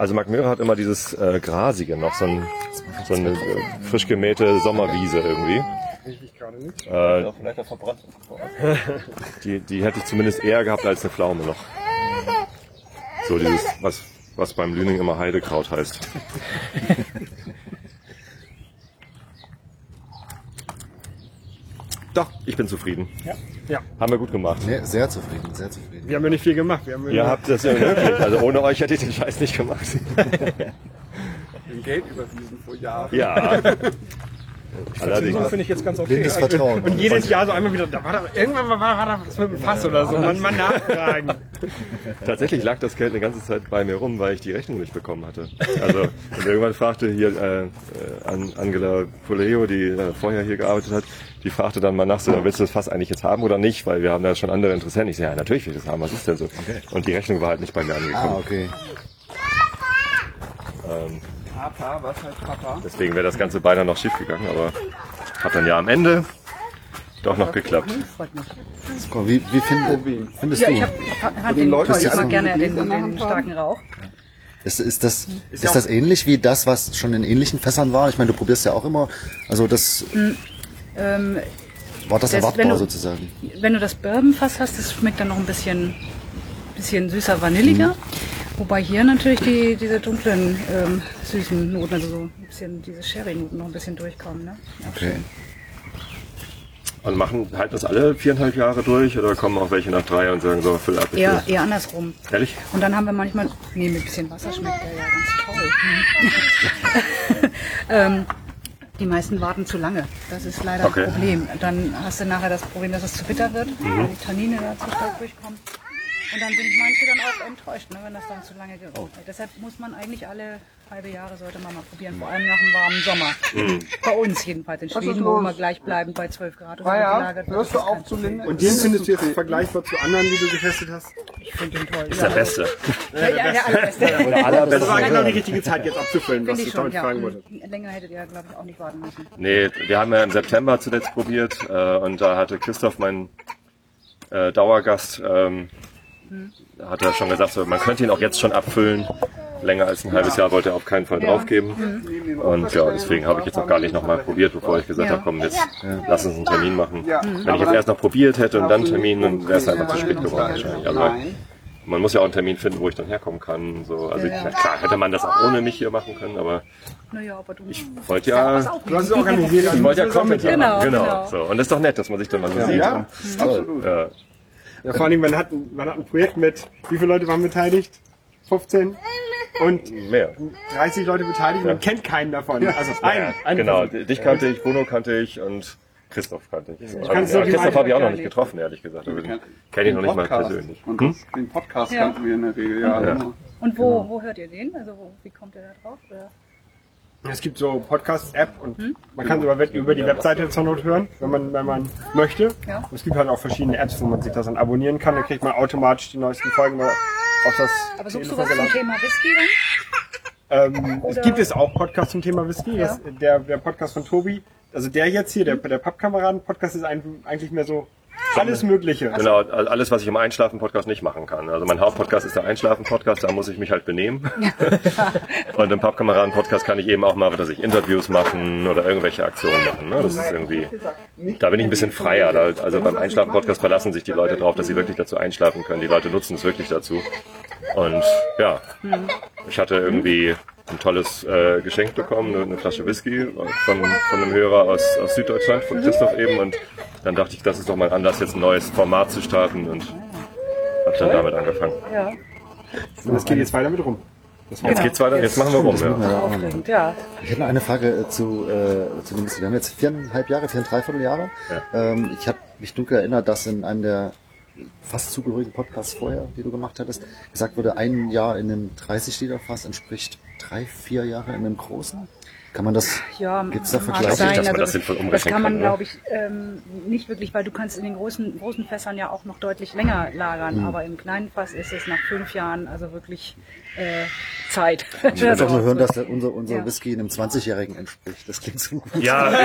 Also Mark Möhrer hat immer dieses äh, Grasige noch, so, ein, so eine äh, frisch gemähte Sommerwiese irgendwie. Äh, die, die hätte ich zumindest eher gehabt als eine Pflaume noch. So dieses, was, was beim Lüning immer Heidekraut heißt. Doch, ich bin zufrieden. Ja. ja. Haben wir gut gemacht. Nee, sehr zufrieden, sehr zufrieden. Wir haben ja nicht viel gemacht. Wir haben Ihr habt das ja wirklich. Also ohne euch hätte ich den Scheiß nicht gemacht. Dem Geld überwiesen vor Jahren. Ja. Das Allerdings. finde ich jetzt ganz okay. Blindes Vertrauen. Und jedes Jahr so einmal wieder, da war da, irgendwann war, war da was mit dem Fass oder so. Man mal nachfragen. Tatsächlich lag das Geld eine ganze Zeit bei mir rum, weil ich die Rechnung nicht bekommen hatte. Also und irgendwann fragte hier äh, äh, An- Angela Poleo, die äh, vorher hier gearbeitet hat, die fragte dann mal nach, so, willst du das Fass eigentlich jetzt haben oder nicht? Weil wir haben da schon andere Interessenten. Ich so, ja, natürlich will ich das haben. Was ist denn so? Und die Rechnung war halt nicht bei mir Ah, angekommen. okay. Ähm, Papa, was heißt Papa? deswegen wäre das Ganze beinahe noch schief gegangen, aber hat dann ja am Ende doch noch geklappt. Wie, wie find, findest Ja, du? ich habe ich hab den den Leuten, toll. die Ich mag so gerne den, den starken Rauch. Ist, ist, das, ist das ähnlich wie das, was schon in ähnlichen Fässern war? Ich meine, du probierst ja auch immer. Also das Ähm, war das, Das, wenn erwartbar du- sozusagen. wenn du das Bourbonfass hast, das schmeckt dann noch ein bisschen, bisschen süßer, vanilliger. Wobei hier natürlich die, diese dunklen, ähm, süßen Noten, also so ein bisschen diese Sherry-Noten noch ein bisschen durchkommen. Ne? Okay. Und machen halt das alle viereinhalb Jahre durch oder kommen auch welche nach drei und sagen so, füll ab. ich Eher, will. eher andersrum. Ehrlich? Und dann haben wir manchmal, nee, mit ein bisschen Wasser schmeckt der ja ganz toll. ähm, die meisten warten zu lange. Das ist leider Okay. ein Problem. Dann hast du nachher das Problem, dass es zu bitter wird, weil die Tannine da zu stark durchkommen. Und dann sind manche dann auch enttäuscht, ne, wenn das dann zu lange geraucht wird. Deshalb muss man eigentlich alle halbe Jahre sollte man mal probieren, vor allem nach einem warmen Sommer. Bei uns jedenfalls in Schweden, wo immer gleich bleiben bei 12 Grad gelagert wird. hörst du auf zu lindern? Und den findest du jetzt vergleichbar zu anderen, die du getestet hast? Ich finde den toll. Ist der Beste. Ja, ja, der allerbeste. Das war genau die richtige Zeit, jetzt abzufüllen, was ich schon, damit ja. fragen wollte. Länger hättet ihr, glaube ich, auch nicht warten müssen. Nee, wir haben ja im September zuletzt probiert äh, und da hatte Christoph, mein äh, Dauergast, ähm, hat er schon gesagt, so, man könnte ihn auch jetzt schon abfüllen. Länger als ein halbes Jahr wollte er auf keinen Fall draufgeben. Und ja, deswegen habe ich jetzt auch gar nicht nochmal probiert, bevor ich gesagt Ja. habe, komm, jetzt lass uns einen Termin machen. Wenn ich jetzt erst noch probiert hätte und dann einen Termin, dann wäre es einfach zu spät geworden wahrscheinlich. Also, man muss ja auch einen Termin finden, wo ich dann herkommen kann. So. Also Ja, ja. na klar, hätte man das auch ohne mich hier machen können, aber Naja, aber du. ich wollte ja, Du hast es organisiert. ich wollte ja Content mit- Genau. Genau. genau. So. Und das ist doch nett, dass man sich dann mal so sieht. Ja, absolut. Ja. Ja, vor allem, man hat, ein- man hat ein Projekt mit, wie viele Leute waren beteiligt? 15? Und Mehr. 30 Leute beteiligt, man kennt keinen davon. Also einen. einen Genau, davon. dich kannte ich, Bruno kannte ich und Christoph kannte ich. Also, ja, doch die Christoph habe ich auch noch nicht nicht. getroffen, ehrlich gesagt. Also, Den Kenne ich noch nicht mal persönlich. Und Hm? den Podcast Ja. kannten wir in der Regel, ja. Ja. genau. Und wo, wo hört ihr den? Also wo, wie kommt ihr da drauf? Oder? Es gibt so Podcast-App und man kann es über, über die Webseite zur Not hören, wenn man, wenn man möchte. Ja. Und Es gibt halt auch verschiedene Apps, wo man sich das dann abonnieren kann. Dann kriegt man automatisch die neuesten Folgen auf das Aber suchst du Telefon was zum geladen. Thema Whisky dann? Ähm, es gibt es auch Podcasts zum Thema Whisky. Ja. Das, der, der Podcast von Tobi, also der jetzt hier, der, der Pappkameraden-Podcast ist ein, eigentlich mehr so alles Mögliche. Genau, all- alles, was ich im Einschlafen-Podcast nicht machen kann. Also mein Hauptpodcast ist der Einschlafen-Podcast, da muss ich mich halt benehmen. Und im Pappkameraden-Podcast kann ich eben auch mal, dass ich Interviews machen oder irgendwelche Aktionen machen. Ne? Das ist irgendwie, da bin ich ein bisschen freier. Da, also beim Einschlafen-Podcast verlassen sich die Leute drauf, dass sie wirklich dazu einschlafen können. Die Leute nutzen es wirklich dazu. Und ja, ich hatte irgendwie ein tolles äh, Geschenk bekommen, eine, eine Flasche Whisky von, von einem Hörer aus, aus Süddeutschland, von Christoph eben. Und dann dachte ich, das ist doch mal ein Anlass, jetzt ein neues Format zu starten und habe dann damit angefangen. Ja. Und es geht jetzt weiter mit rum. Jetzt geht's weiter, jetzt machen wir rum. Ja. ja ja. Ich hätte noch eine Frage äh, zu, äh, zu dem Whisky. Wir haben jetzt viereinhalb Jahre, vier, dreiviertel Jahre. Ähm, ich habe mich dunkel erinnert, dass in einem der fast zugehörigen Podcasts vorher, die du gemacht hattest, gesagt wurde, ein Jahr in einem 30-Liter-Fass entspricht drei, vier Jahre in einem großen. Kann man das, Ja, gibt's da Vergleiche? sein, dass man also das sinnvoll das umrechnen kann man, kann, ne? glaube ich, ähm, nicht wirklich, weil du kannst in den großen, großen Fässern ja auch noch deutlich länger lagern, Mhm. aber im kleinen Fass ist es nach fünf Jahren also wirklich äh, Zeit. Ich will auch nur hören, dass unser, unser Ja. Whisky einem 20-Jährigen entspricht. Das klingt so gut. Ja, ja,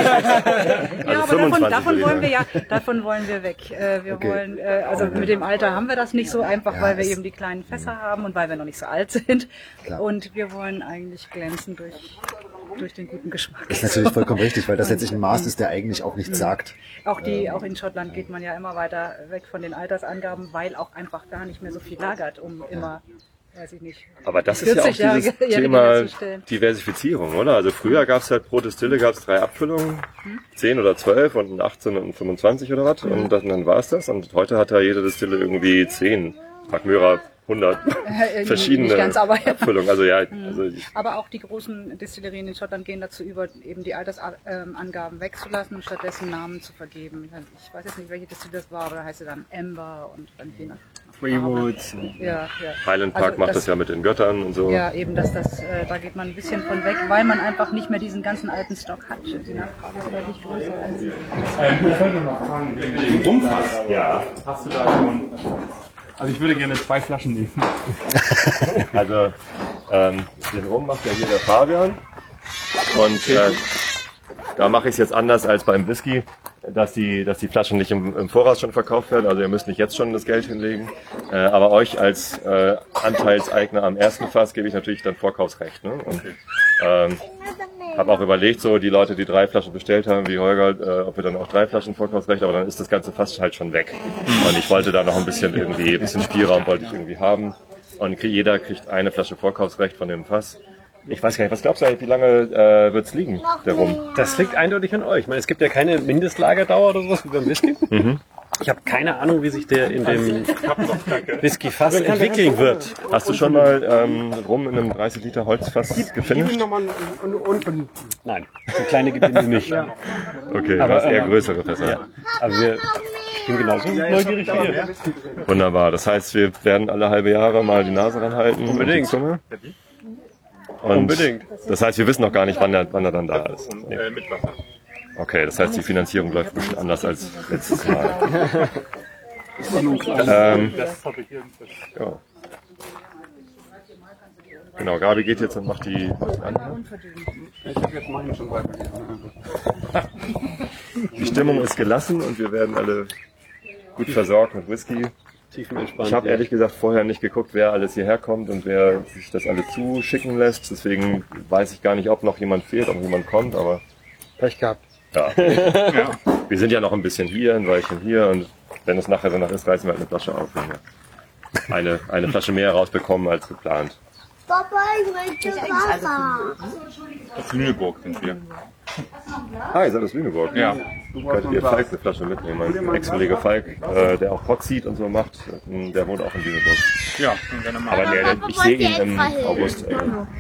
also aber 25 davon, davon wollen wir ja, davon wollen wir weg. Äh, wir Okay. wollen, äh, also mit dem Alter haben wir das nicht so einfach, Ja, weil wir eben die kleinen Fässer haben und weil wir noch nicht so alt sind. Klar. Und wir wollen eigentlich glänzen durch, durch den guten Geschmack. Das ist natürlich vollkommen richtig, weil das letztlich ein Maß ist, der eigentlich auch nichts sagt. Auch die, auch in Schottland geht man ja immer weiter weg von den Altersangaben, weil auch einfach gar nicht mehr so viel lagert, um immer, weiß ich nicht. Aber das ist ja auch dieses 40-Jährige Thema. Diversifizierung, oder? Also früher gab es halt pro Distille gab es drei Abfüllungen, Hm? 10 oder 12 und ein 18 und ein 25 oder was. Und dann, dann war es das. Und heute hat ja jede Distille irgendwie 10, Magmyra 100 Äh, verschiedene nicht ganz, aber ja. Abfüllungen. Also ja, also ich, Aber auch die großen Destillerien in Schottland gehen dazu über, eben die Altersangaben wegzulassen und stattdessen Namen zu vergeben. Ich weiß jetzt nicht, welche Distille das war, aber da heißt sie dann Amber und dann je nach Freewoods. Ja, ja. Highland Park Also macht das, ja mit den Göttern und so. Ja, eben, dass das, äh, da geht man ein bisschen von weg, weil man einfach nicht mehr diesen ganzen alten Stock hat. Die Nachfrage ist deutlich größer als Ähm, ich wollte noch fragen, dem Rumfass. Ja. Hast du da schon. Also ich würde gerne zwei Flaschen nehmen. Also ähm, den Rum macht ja hier der Fabian. Und äh, da mache ich es jetzt anders als beim Whisky, dass die, dass die Flaschen nicht im, im Voraus schon verkauft werden. Also ihr müsst nicht jetzt schon das Geld hinlegen. Äh, aber euch als äh, Anteilseigner am ersten Fass gebe ich natürlich dann Vorkaufsrecht. Ne? Und, ähm, habe auch überlegt, so die Leute, die drei Flaschen bestellt haben, wie Holger, äh, ob wir dann auch drei Flaschen Vorkaufsrecht, aber dann ist das ganze Fass halt schon weg. Und ich wollte da noch ein bisschen irgendwie, ein bisschen Spielraum wollte ich irgendwie haben. Und jeder kriegt eine Flasche Vorkaufsrecht von dem Fass. Ich weiß gar nicht, was glaubst du eigentlich, wie lange äh, wird's liegen, der Rum? Das liegt eindeutig an euch. Ich meine, es gibt ja keine Mindestlagerdauer oder sowas wie beim Whisky. Ich habe keine Ahnung, wie sich der in dem Whisky-Fass entwickeln wird. Hast du schon mal ähm, Rum in einem 30 Liter Holzfass gefinisht? Nein, so kleine gibt es nicht. Okay, Aber, eher äh, größere Fässer. Ja. Aber wir ich bin genauso neugierig wie ihr. Wunderbar. Das heißt, wir werden alle halbe Jahre mal die Nase ranhalten. Unbedingt. Und die Zunge. Und Unbedingt. Das heißt, wir wissen noch gar nicht, wann er, wann er dann da ist. Nee. Mit Wasser. Okay, das heißt, die Finanzierung läuft ein bisschen anders als letztes Mal. ähm, hier ja. Genau, Gabi geht jetzt und macht die an. ich habe jetzt meinen schon weitergegeben. Die Stimmung ist gelassen und wir werden alle gut versorgt mit Whisky. Ich habe ehrlich gesagt vorher nicht geguckt, wer alles hierher kommt und wer sich das alle zuschicken lässt. Deswegen weiß ich gar nicht, ob noch jemand fehlt, ob jemand kommt, aber Pech gehabt. ja. Wir sind ja noch ein bisschen hier, ein Weilchen hier und wenn es nachher danach ist, reißen wir halt eine Flasche auf. wenn wir Eine, eine Flasche mehr rausbekommen als geplant. Papa, ich möchte Wasser. Aus Lüneburg sind wir. Ah, ihr seid aus Lüneburg. Ja. Könntet ihr Falk eine Flasche mitnehmen? Mein Ex-Kollege Falk, äh, der auch Podseed und so macht, äh, der wohnt auch in Lüneburg. Ja, können gerne mal. Aber der, ich sehe ihn im August. Äh,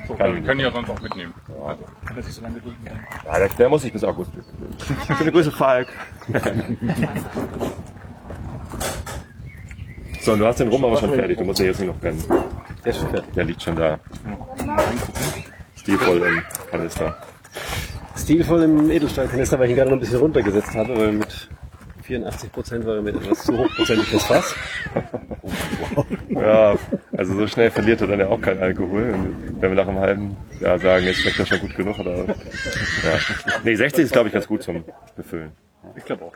So, kann, wir können ja sonst auch mitnehmen. ja, der, der muss sich bis August. Schöne Grüße, Falk. so, und du hast den Rum aber schon fertig. Du musst ja jetzt nur noch brennen. Der ist schon fertig. Der liegt schon da. Stilvoll im Kanister. Stilvoll im Edelstahlkanister, weil ich ihn gerade noch ein bisschen runtergesetzt habe, weil mit 84 Prozent war er mit etwas zu hochprozentig das Fass. Ja, also so schnell verliert er dann ja auch kein Alkohol. Und wenn wir nach einem halben Jahr sagen, jetzt schmeckt das schon gut genug, oder? Ja. Nee, 60 ist glaube ich ganz gut zum Befüllen. Ich glaube auch.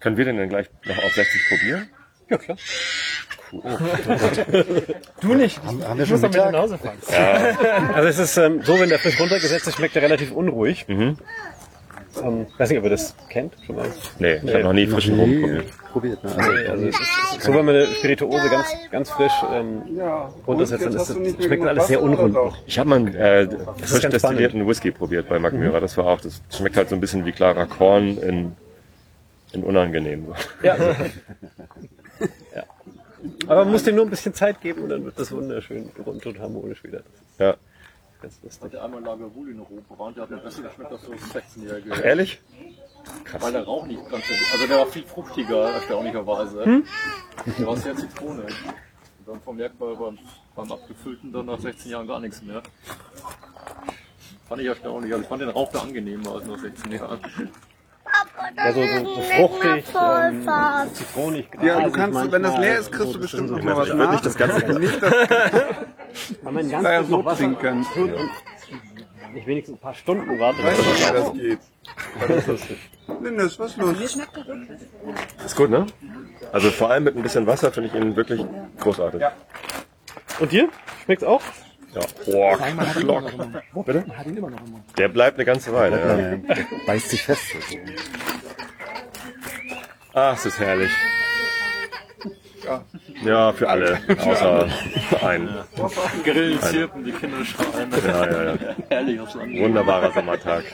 Können wir den dann gleich noch auf 60 probieren? Ja, klar. Du nicht. Haben, haben wir Ich schon muss damit Mittag? nach Hause fahren. Also es ist ähm, so, wenn der frisch runtergesetzt ist, schmeckt er relativ unruhig. Mhm. Ähm, weiß nicht, ob ihr das kennt schon mal. Nee, ich habe noch nie frischen Rum probiert. Probiert, ne? Nee, also es ist so, wenn man eine Spirituose ganz, ganz frisch ähm, Ja. runtersetzt, dann ist das, schmeckt alles sehr unrund. Ich habe mal einen äh, frisch destillierten Whisky probiert bei Magmyra. Das war auch, das schmeckt halt so ein bisschen wie klarer Korn in, in unangenehm. Ja. Aber man muss dem nur ein bisschen Zeit geben und dann wird das wunderschön rund und harmonisch wieder. Ja. Das ist lustig. Der einmal Lager Wohl in Europa war und der hat mir besser geschmeckt als so ein 16-Jähriger. Ach, ehrlich? Weil der Rauch nicht ganz so, also der war viel fruchtiger, erstaunlicherweise. Hm? Der war sehr zitronig. Und dann vermerkt man beim, beim abgefüllten dann nach 16 Jahren gar nichts mehr. Fand ich erstaunlich. Also ich fand den Rauch da angenehmer als nach 16 Jahren. Ja, so, so, so fruchtig, ähm, zitronig. Ja, du kannst, wenn das manchmal. leer ist, kriegst du bestimmt noch mal was Ich würde nicht das Ganze Nicht das Weil man Ja, ganz so noch Wasser trinken. und nicht wenigstens ein paar Stunden wartet. Weißt du, das wie das geht? Das ist lustig. Lindes, was ist los? Ist gut, ne? Also vor allem mit ein bisschen Wasser finde ich ihn wirklich großartig. Ja. Und dir? Schmeckt's auch? Ja. Boah, Glock. Bitte? Der bleibt eine ganze Weile, ja. Beißt sich fest. Ach, es ist herrlich. Ja, für alle, außer einen. Grillen, Zirpen, die Kinder schreien. Ja, ja, ja. Herrlich aufs Land. Wunderbarer Sommertag.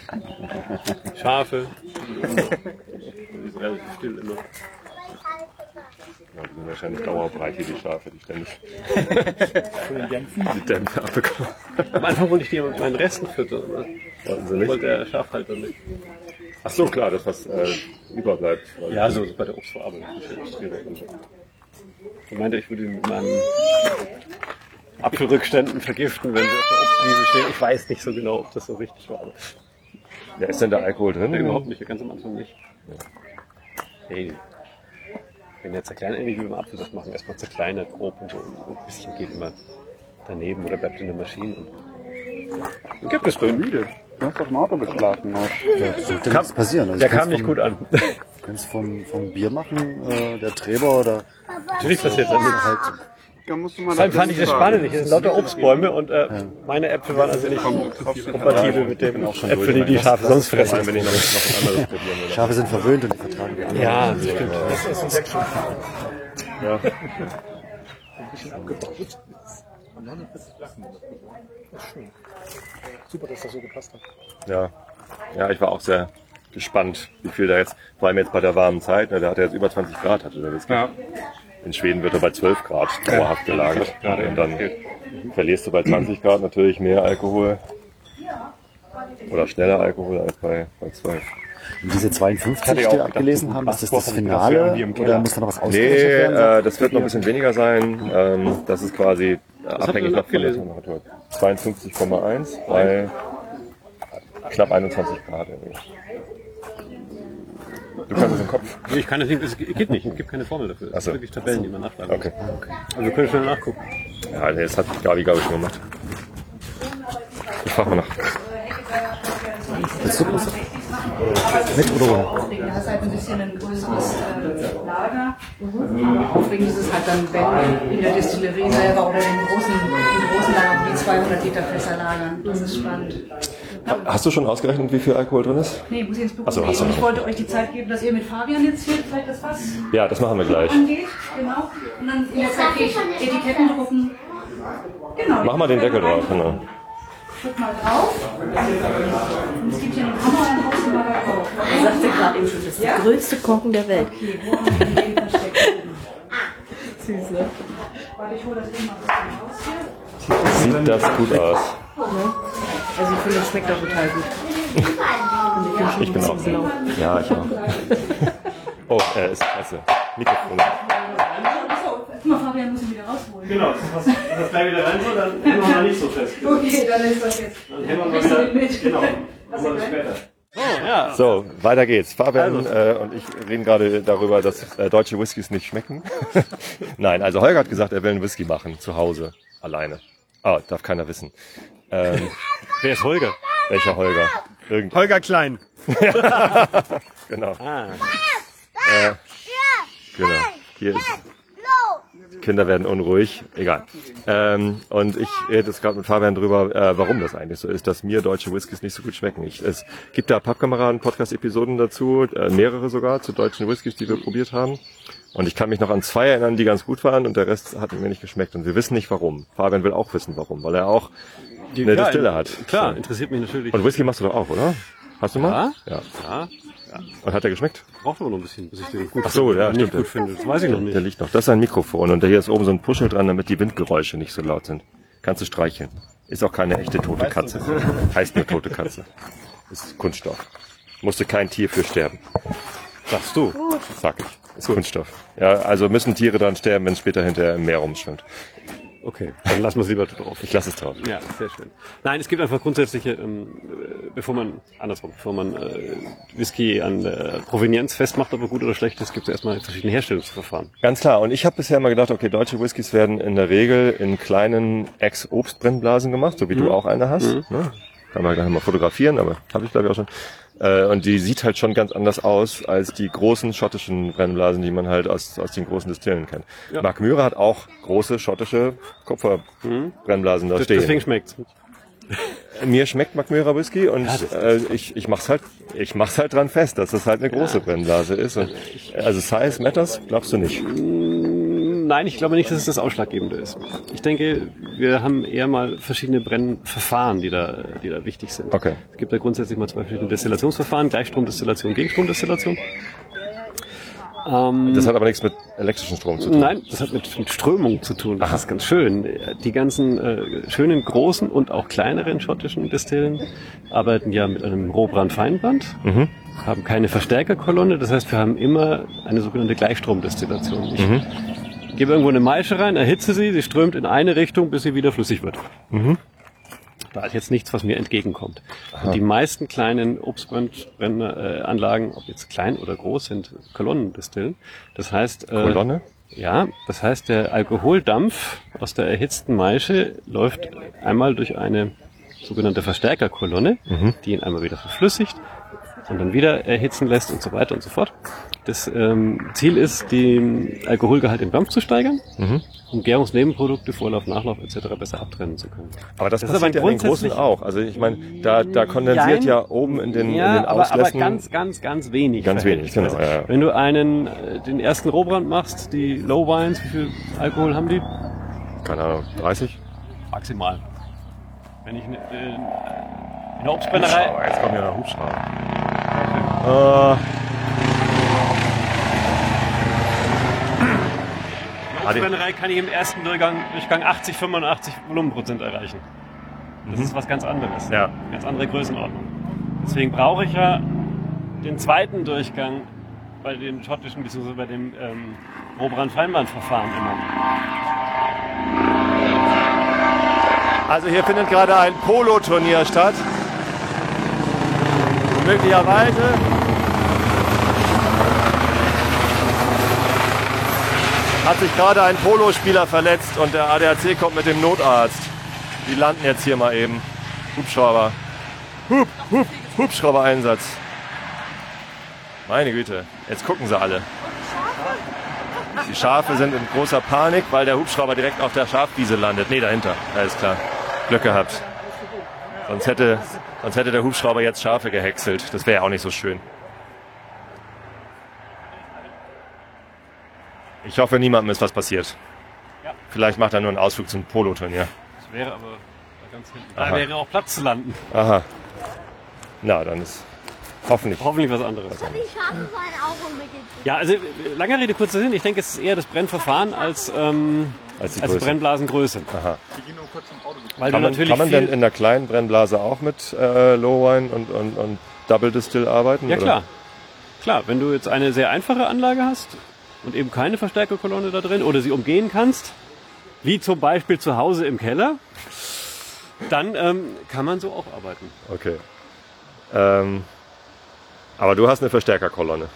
Schafe. Die ist relativ still immer. Ja, sind wahrscheinlich dauerbreit hier, die Schafe, die ständig die Dämpfe abbekommen. Am Anfang wollte ich die mit meinen Resten füttern. Ne? Wollten sie nicht? Wollte der Schafhalter nicht. Ach so, klar, das was äh, überbleibt. Ja, so bei der Obstverarbeitung. Ich meinte, ich würde ihn mit meinen Apfelrückständen vergiften, wenn sie auf der Obstwiese stehen. Ich weiß nicht so genau, ob das so richtig war. Ja, ist denn da Alkohol drin? Nee, überhaupt nicht, ganz am Anfang nicht. Hey, wenn der zerkleinert, ähnlich wie beim Apfelsaft machen, erstmal zerkleinert, grob und so. Und ein bisschen geht immer daneben oder bleibt in der Maschine. Und gibt es drin. Müde. Du hast doch im Auto geschlafen. noch. Ja, das nichts passieren. Also Der kam nicht vom- gut an. Du kannst vom, vom Bier machen, äh, der Träber oder Natürlich passiert das nicht. halt. Da musst du mal Vor allem nach fand ich das spannend. Es sind lauter Obstbäume und äh, meine Äpfel waren also nicht kompatibel mit den Äpfeln, die die Schafe sonst fressen. wenn ich noch, noch ein anderes. Schafe sind verwöhnt und die vertragen die anderen. Ja, das stimmt. Ja. Super, dass das so gepasst hat. Ja. ja, ich war auch sehr gespannt, wie viel da jetzt, vor allem jetzt bei der warmen Zeit, ne, da hat er jetzt über 20 Grad hatte der Whisky. Ja. In Schweden wird er bei 12 Grad dauerhaft gelagert. Und dann verlierst du bei 20 Grad natürlich mehr Alkohol oder schneller Alkohol als bei, bei 12. Und diese 52, Hatte die wir abgelesen haben, ist das das Finale oder muss da noch was Nee, ausgerechnet werden? äh, das wird noch ein bisschen weniger sein. Ähm, das ist quasi ihr abhängig der? Temperatur. 52,1 bei knapp 21 Grad. Irgendwie. Du kannst es im Kopf. Nee, ich kann das nicht, es geht nicht, es gibt keine Formel dafür. Es so. sind wirklich Tabellen, die man nachschlagen Okay. muss. Also wir können schnell nachgucken. Ja, nee, das hat Gabi, glaube ich, schon gemacht. Ich frage mal nach. Willst du bloß? Mit oder ohne? Du hast halt ein bisschen ein größeres äh, Lager. Aufregend ist es halt dann, wenn in der Distillerie selber oder in großen, in großen Lagern die 200 Liter Fässer lagern. Das ist spannend. Hast du schon ausgerechnet, wie viel Alkohol drin ist? Nee, muss ich ins Büro so, gehen. hast du Und ich wollte euch die Zeit geben, dass ihr mit Fabian jetzt hier vielleicht das Fass Ja, das machen wir gleich. angeht. Genau. Und dann in der Zeit gehe ich Etiketten drucken. Genau. Mach mal den Deckel drauf, genau. Guck mal drauf. Und es gibt hier einen Hammer, dann haust du mal da drauf. Sagte gerade eben schon, das ist der größte Kochen der Welt. Okay, wo haben wir den versteckt? Süß, ne? Warte, ich hole das Ding mal ein bisschen raus hier. Sieht das gut aus? Also ich finde, das schmeckt auch total gut. Ich Ich ein bin bisschen auch. blau. Ja, ich auch. Oh, äh, ist klasse. Mikrofon. Achso, guck mal, Fabian muss ihn wieder rausholen. Genau, das, das gleich wieder rein so, dann hängen wir mal nicht so fest. Okay, dann ist das jetzt. Dann hängen wir wieder, mit? genau, das später. Oh, ja. So, weiter geht's. Fabian äh, und ich reden gerade darüber, dass äh, deutsche Whiskys nicht schmecken. Nein, also Holger hat gesagt, er will einen Whisky machen, zu Hause, alleine. Ah, darf keiner wissen. Ähm, Wer ist Holger? welcher Holger? Irgend Holger Klein. genau. Ah. Äh, genau. Hier ist. Kinder werden unruhig. Egal. Ähm, und ich rede jetzt gerade mit Fabian drüber, äh, warum das eigentlich so ist, dass mir deutsche Whiskys nicht so gut schmecken. Ich, es gibt da Pappkameraden-Podcast-Episoden dazu, äh, mehrere sogar, zu deutschen Whiskys, die wir probiert haben. Und ich kann mich noch an zwei erinnern, die ganz gut waren und der Rest hat mir nicht geschmeckt. Und wir wissen nicht warum. Fabian will auch wissen warum, weil er auch eine klar, Distille hat. Klar, So. interessiert mich natürlich. Und Whisky machst du doch auch, oder? Hast du mal? Ja. Ja. ja. Und hat der geschmeckt? Braucht aber noch ein bisschen, bis ich den gut Ach so, ja, nicht stimmt. gut finde. Das weiß ich noch Der nicht. liegt noch. Das ist ein Mikrofon und da hier ist oben so ein Puschel dran, damit die Windgeräusche nicht so laut sind. Kannst du streicheln. Ist auch keine echte tote Katze. Heißt nur tote Katze. Ist Kunststoff. Musste kein Tier für sterben. Sagst du? Sag ich. Ist Kunststoff. Ja, also müssen Tiere dann sterben, wenn es später hinterher im Meer rumschwimmt. Okay, dann lassen wir es lieber drauf. Ich lasse es drauf. Ja, sehr schön. Nein, es gibt einfach grundsätzliche, ähm, äh, bevor man, andersrum, bevor man äh, Whisky an der Provenienz festmacht, ob er gut oder schlecht ist, gibt es erstmal verschiedene Herstellungsverfahren. Ganz klar. Und ich habe bisher mal gedacht, okay, deutsche Whiskys werden in der Regel in kleinen Ex-Obstbrennblasen gemacht, so wie du auch eine hast. Ne? Kann man gleich mal fotografieren, aber habe ich glaube ich auch schon. Äh, und die sieht halt schon ganz anders aus als die großen schottischen Brennblasen, die man halt aus, aus den großen Distillen kennt. Ja. Mark Mührer hat auch große schottische Kupferbrennblasen da Das, stehen. deswegen schmeckt's. Mir schmeckt Mark Mührer Whisky und äh, ich, ich mach's halt ich mach's halt dran fest, dass das halt eine große Brennblase ist. Und, also Size matters, glaubst du nicht? Nein, ich glaube nicht, dass es das Ausschlaggebende ist. Ich denke, wir haben eher mal verschiedene Brennverfahren, die da, die da wichtig sind. Okay. Es gibt da grundsätzlich mal zwei verschiedene Destillationsverfahren, Gleichstromdestillation, Gegenstromdestillation. Ähm, Das hat aber nichts mit elektrischem Strom zu tun. Nein, das hat mit, mit Strömung zu tun. Das ist ganz schön. Die ganzen äh, schönen großen und auch kleineren schottischen Distillen arbeiten ja mit einem Rohbrand-Feinbrand, Mhm. haben keine Verstärkerkolonne. Das heißt, wir haben immer eine sogenannte Gleichstromdestillation. Ich Mhm. Gebe irgendwo eine Maische rein, erhitze sie, sie strömt in eine Richtung, bis sie wieder flüssig wird. Mhm. Da ist jetzt nichts, was mir entgegenkommt. Und die meisten kleinen Obstbrennanlagen, ob jetzt klein oder groß, sind Kolonnendistillen. Das heißt, äh, Kolonne? ja, das heißt, der Alkoholdampf aus der erhitzten Maische läuft einmal durch eine sogenannte Verstärkerkolonne, Mhm. die ihn einmal wieder verflüssigt und dann wieder erhitzen lässt und so weiter und so fort. Das ähm, Ziel ist, den Alkoholgehalt im Dampf zu steigern, Mhm. um Gärungsnebenprodukte, Vorlauf, Nachlauf etc. besser abtrennen zu können. Aber das, Das ist passiert aber ja in den großen auch. Also ich meine, da, da kondensiert Jein. ja oben in den, ja, in den aber, aber Auslässen... ganz, ganz, ganz wenig. Ganz wenig, genau, verhältnismäßig. ja. Wenn du einen, äh, den ersten Rohbrand machst, die Low Wines, wie viel Alkohol haben die? keine Ahnung, 30? Maximal. Wenn ich in, in, in der Obstbrennerei. Jetzt kommt ja der Hubschrauber. Äh, Obstbrennerei kann ich im ersten Durchgang, Durchgang 80, 85 Volumenprozent erreichen. Das ist was ganz anderes. Mhm. Ja. Ganz andere Größenordnung. Deswegen brauche ich ja den zweiten Durchgang bei den schottischen bzw. bei dem ähm, Rohbrand-Feinbrand-Verfahren immer. Also hier findet gerade ein Polo-Turnier statt. Möglicherweise. Hat sich gerade ein Polospieler verletzt und der ADAC kommt mit dem Notarzt. Die landen jetzt hier mal eben. Hubschrauber. Hub, Hub, Hubschrauber-Einsatz. Meine Güte, jetzt gucken sie alle. Die Schafe sind in großer Panik, weil der Hubschrauber direkt auf der Schafwiese landet. Nee, dahinter. Alles klar. Glück gehabt. Sonst hätte, sonst hätte der Hubschrauber jetzt Schafe gehäckselt. Das wäre ja auch nicht so schön. Ich hoffe, niemandem ist was passiert. Ja. Vielleicht macht er nur einen Ausflug zum Poloturnier. Das wäre aber ganz hinten. Aha. Da wäre auch Platz zu landen. Aha. Na, dann ist hoffentlich. Hoffentlich was anderes. Die auch unbedingt. Ja, also lange Rede, kurzer Sinn. Ich denke, es ist eher das Brennverfahren als, ähm, Als die als Größe. Brennblasengröße. Aha. Weil Kann man, natürlich kann man denn in der kleinen Brennblase auch mit äh, Low Wine und, und, und Double Distill arbeiten? Ja oder? klar. Klar, wenn du jetzt eine sehr einfache Anlage hast und eben keine Verstärkerkolonne da drin oder sie umgehen kannst, wie zum Beispiel zu Hause im Keller, dann ähm, kann man so auch arbeiten. Okay. Ähm, aber du hast eine Verstärkerkolonne.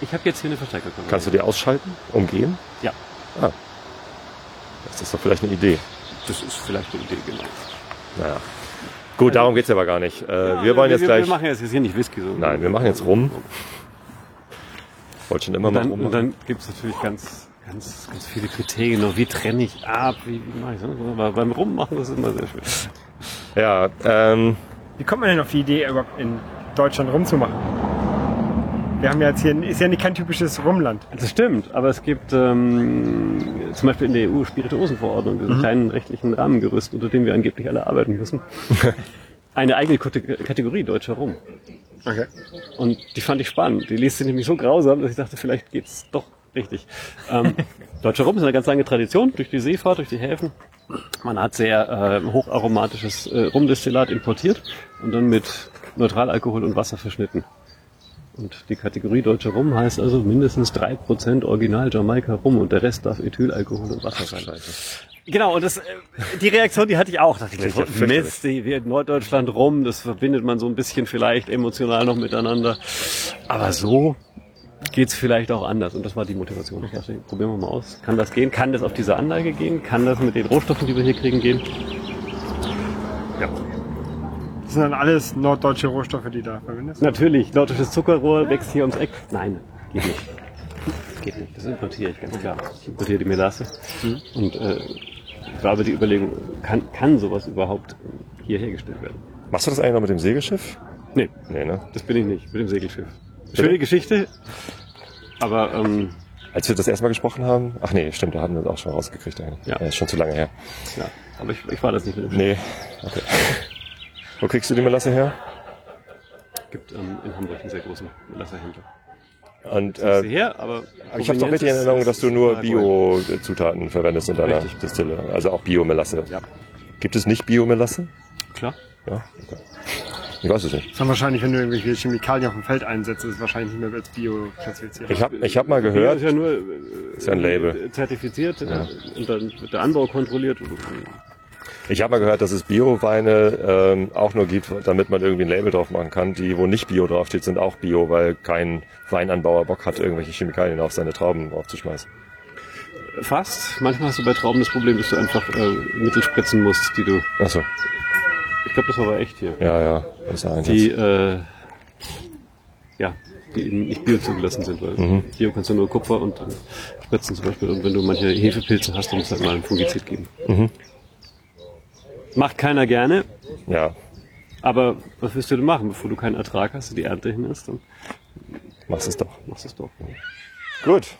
Ich habe jetzt hier eine Verstärkerkolonne. Kannst du die ausschalten? Umgehen? Ja. Ah. Das ist doch vielleicht eine Idee. Das ist vielleicht eine Idee, genau. Naja. Gut, darum geht's aber gar nicht. Äh, wir wollen jetzt wir, gleich. Wir machen jetzt hier nicht Whisky. So. Nein, wir machen jetzt rum. Wollte schon immer Und mal dann, rum. und dann gibt es natürlich ganz, ganz, ganz viele Kriterien. Noch. Wie trenne ich ab? Wie, wie mache ich das? Aber beim Rummachen das ist immer sehr schön. Ja, ähm, Wie kommt man denn auf die Idee, überhaupt in Deutschland rumzumachen? Wir haben ja jetzt hier, ist ja nicht kein typisches Rumland. Das stimmt, aber es gibt ähm, zum Beispiel in der EU Spirituosenverordnung, diesen Mhm. kleinen rechtlichen Rahmengerüst, unter dem wir angeblich alle arbeiten müssen. eine eigene Kate- Kategorie deutscher Rum. Okay. Und die fand ich spannend. Die liest sich nämlich so grausam, dass ich dachte, vielleicht geht's doch richtig. Ähm, deutscher Rum ist eine ganz lange Tradition durch die Seefahrt, durch die Häfen. Man hat sehr äh, hocharomatisches äh, Rumdestillat importiert und dann mit Neutralalkohol und Wasser verschnitten. Und die Kategorie deutscher Rum heißt also mindestens 3% Original Jamaika Rum und der Rest darf Ethylalkohol und Wasser sein. Genau, und das, äh, die Reaktion, die hatte ich auch. Dachte ich, ja. Mist, die wird Norddeutschland rum, das verbindet man so ein bisschen vielleicht emotional noch miteinander. Aber so geht's vielleicht auch anders. Und das war die Motivation. Ich dachte, probieren wir mal aus. Kann das gehen? Kann das auf diese Anlage gehen? Kann das mit den Rohstoffen, die wir hier kriegen, gehen? Ja. Das sind dann alles norddeutsche Rohstoffe, die da verwendest? Natürlich, nordisches Zuckerrohr wächst hier ums Eck. Nein, geht nicht. Geht nicht. Das importiere ich, ganz klar. Ich importiere die Melasse. Und äh, war aber die Überlegung, kann, kann sowas überhaupt hier hergestellt werden? Machst du das eigentlich noch mit dem Segelschiff? Nee, Nee, ne? das bin ich nicht, mit dem Segelschiff. Schöne Geschichte, aber ähm, Als wir das erste Mal gesprochen haben, ach nee, stimmt, da hatten wir das auch schon rausgekriegt eigentlich. Ja. ist schon zu lange her. ja, aber ich, ich war das nicht mit dem Schiff. Nee, okay. Wo kriegst du die Melasse her? gibt ähm, in Hamburg einen sehr großen Melasserhändler. Und Äh, äh, her, aber ich habe doch richtig in Erinnerung, dass du nur Bio-Zutaten verwendest in deiner Richtig. Distille. Also auch Biomelasse. Ja. Gibt es nicht Biomelasse? Klar. Ja, okay. Ich weiß es nicht. Das ist wahrscheinlich, wenn du irgendwelche Chemikalien auf dem Feld einsetzt, ist es wahrscheinlich nicht mehr als Bio klassifiziert. Ich habe ich hab mal gehört, ist ja nur äh, ist ja ein Label. zertifiziert äh, und dann wird der Anbau kontrolliert. Ich habe mal gehört, dass es Bio-Weine ähm, auch nur gibt, damit man irgendwie ein Label drauf machen kann. Die, wo nicht Bio draufsteht, sind auch Bio, weil kein Weinanbauer Bock hat, irgendwelche Chemikalien auf seine Trauben aufzuschmeißen. Fast. Manchmal hast du bei Trauben das Problem, dass du einfach äh, Mittel spritzen musst, die du. Achso, Ich glaube, das war aber echt hier. ja, ja. Das ist ein Die, äh, ja, die eben nicht bio zugelassen sind, weil Mhm. Bio kannst du nur Kupfer und äh, Spritzen zum Beispiel. Und wenn du manche Hefepilze hast, dann musst du halt mal ein Fungizid geben. Mhm. Macht keiner gerne, ja, aber was willst du denn machen, bevor du keinen Ertrag hast, die Ernte hin ist, dann machst es doch. machst du es doch. Gut.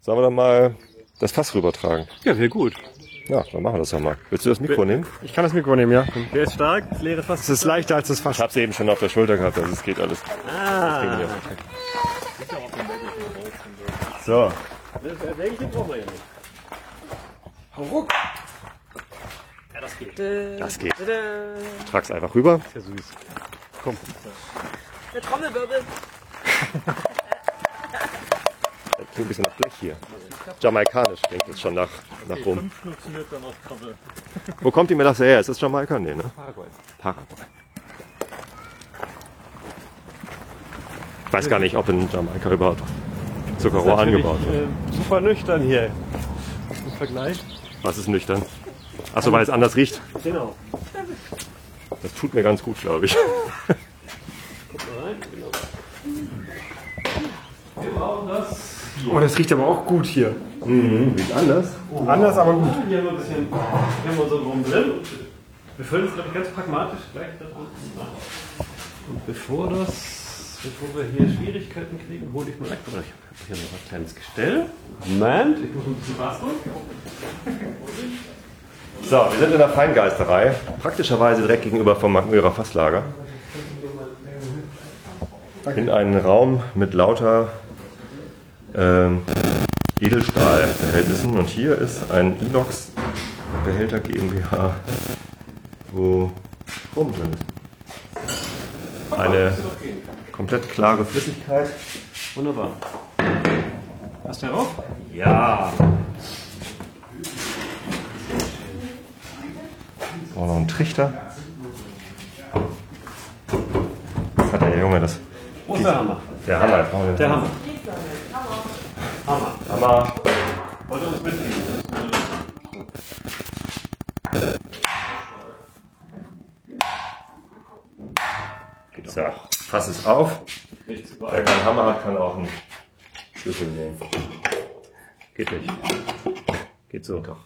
Sollen wir dann mal das Fass rübertragen? Ja, wäre gut. Ja, dann machen wir das ja mal. Willst du das Mikro nehmen? Ich kann das Mikro nehmen, ja. Wer ist stark? Leere Fass. Es ist leichter als das Ich Fass. hab's eben schon auf der Schulter gehabt, also es geht alles. Ah. So, das geht. Trag's einfach rüber. Ja, süß. Der Trommelwirbel. Das klingt ein bisschen nach Blech hier. Jamaikanisch klingt jetzt schon nach, nach rum. Wo kommt die Melasse her? Ist das Jamaika? Nee, ne? Paraguay. Paraguay. Ich weiß gar nicht, ob in Jamaika überhaupt Zuckerrohr angebaut wird. Äh, super nüchtern hier. Im Vergleich. Was ist nüchtern? Achso, weil es anders riecht. Genau. Das tut mir ganz gut, glaube ich. Wir brauchen das. Oh, das riecht aber auch gut hier. Riecht anders? Anders, aber gut. Hier haben wir ein bisschen, hier haben wir unseren Rum drin. Wir füllen es, glaube ich, ganz pragmatisch gleich da unten rein. Und bevor das, bevor wir hier Schwierigkeiten kriegen, hole ich mal. Oder ich habe hier noch ein kleines Gestell. Moment, ich muss ein bisschen basteln. So, wir sind in der Feingeisterei. Praktischerweise direkt gegenüber vom Magmürer Fasslager. In einen Raum mit lauter ähm, Edelstahlbehältnissen. Und hier ist ein Inox-Behälter GmbH, wo Rum drin ist. Eine komplett klare Flüssigkeit. Wunderbar. Hast du darauf? Ja. Auch noch ein Trichter. Was hat der Junge das? Wo ist der Hammer? Der Hammer. den Der Hammer. Hammer. Hammer. Wollt ihr uns mitnehmen? So, fass es auf. Wer keinen Hammer hat, kann auch einen Schlüssel nehmen. Geht nicht. Geht so. Doch.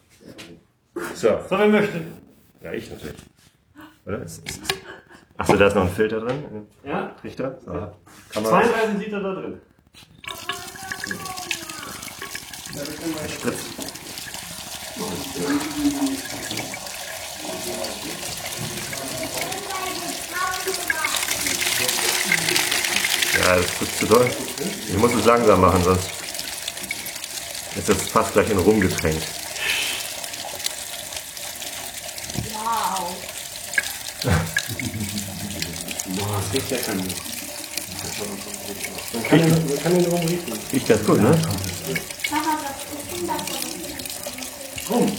So. So, wer möchte? Ja, ich natürlich. Oder? Achso, da ist noch ein Filter drin. Ja? Trichter. So. Kann man 32 Liter da drin. Spritz. Ja, das ist zu doll. Ich muss es langsam machen, sonst ist das fast gleich in Rum getränkt. Wow. Boah, das riecht lecker. Man kann den- man kann den rum riechen. Riecht ganz gut, ne? Das? Rum.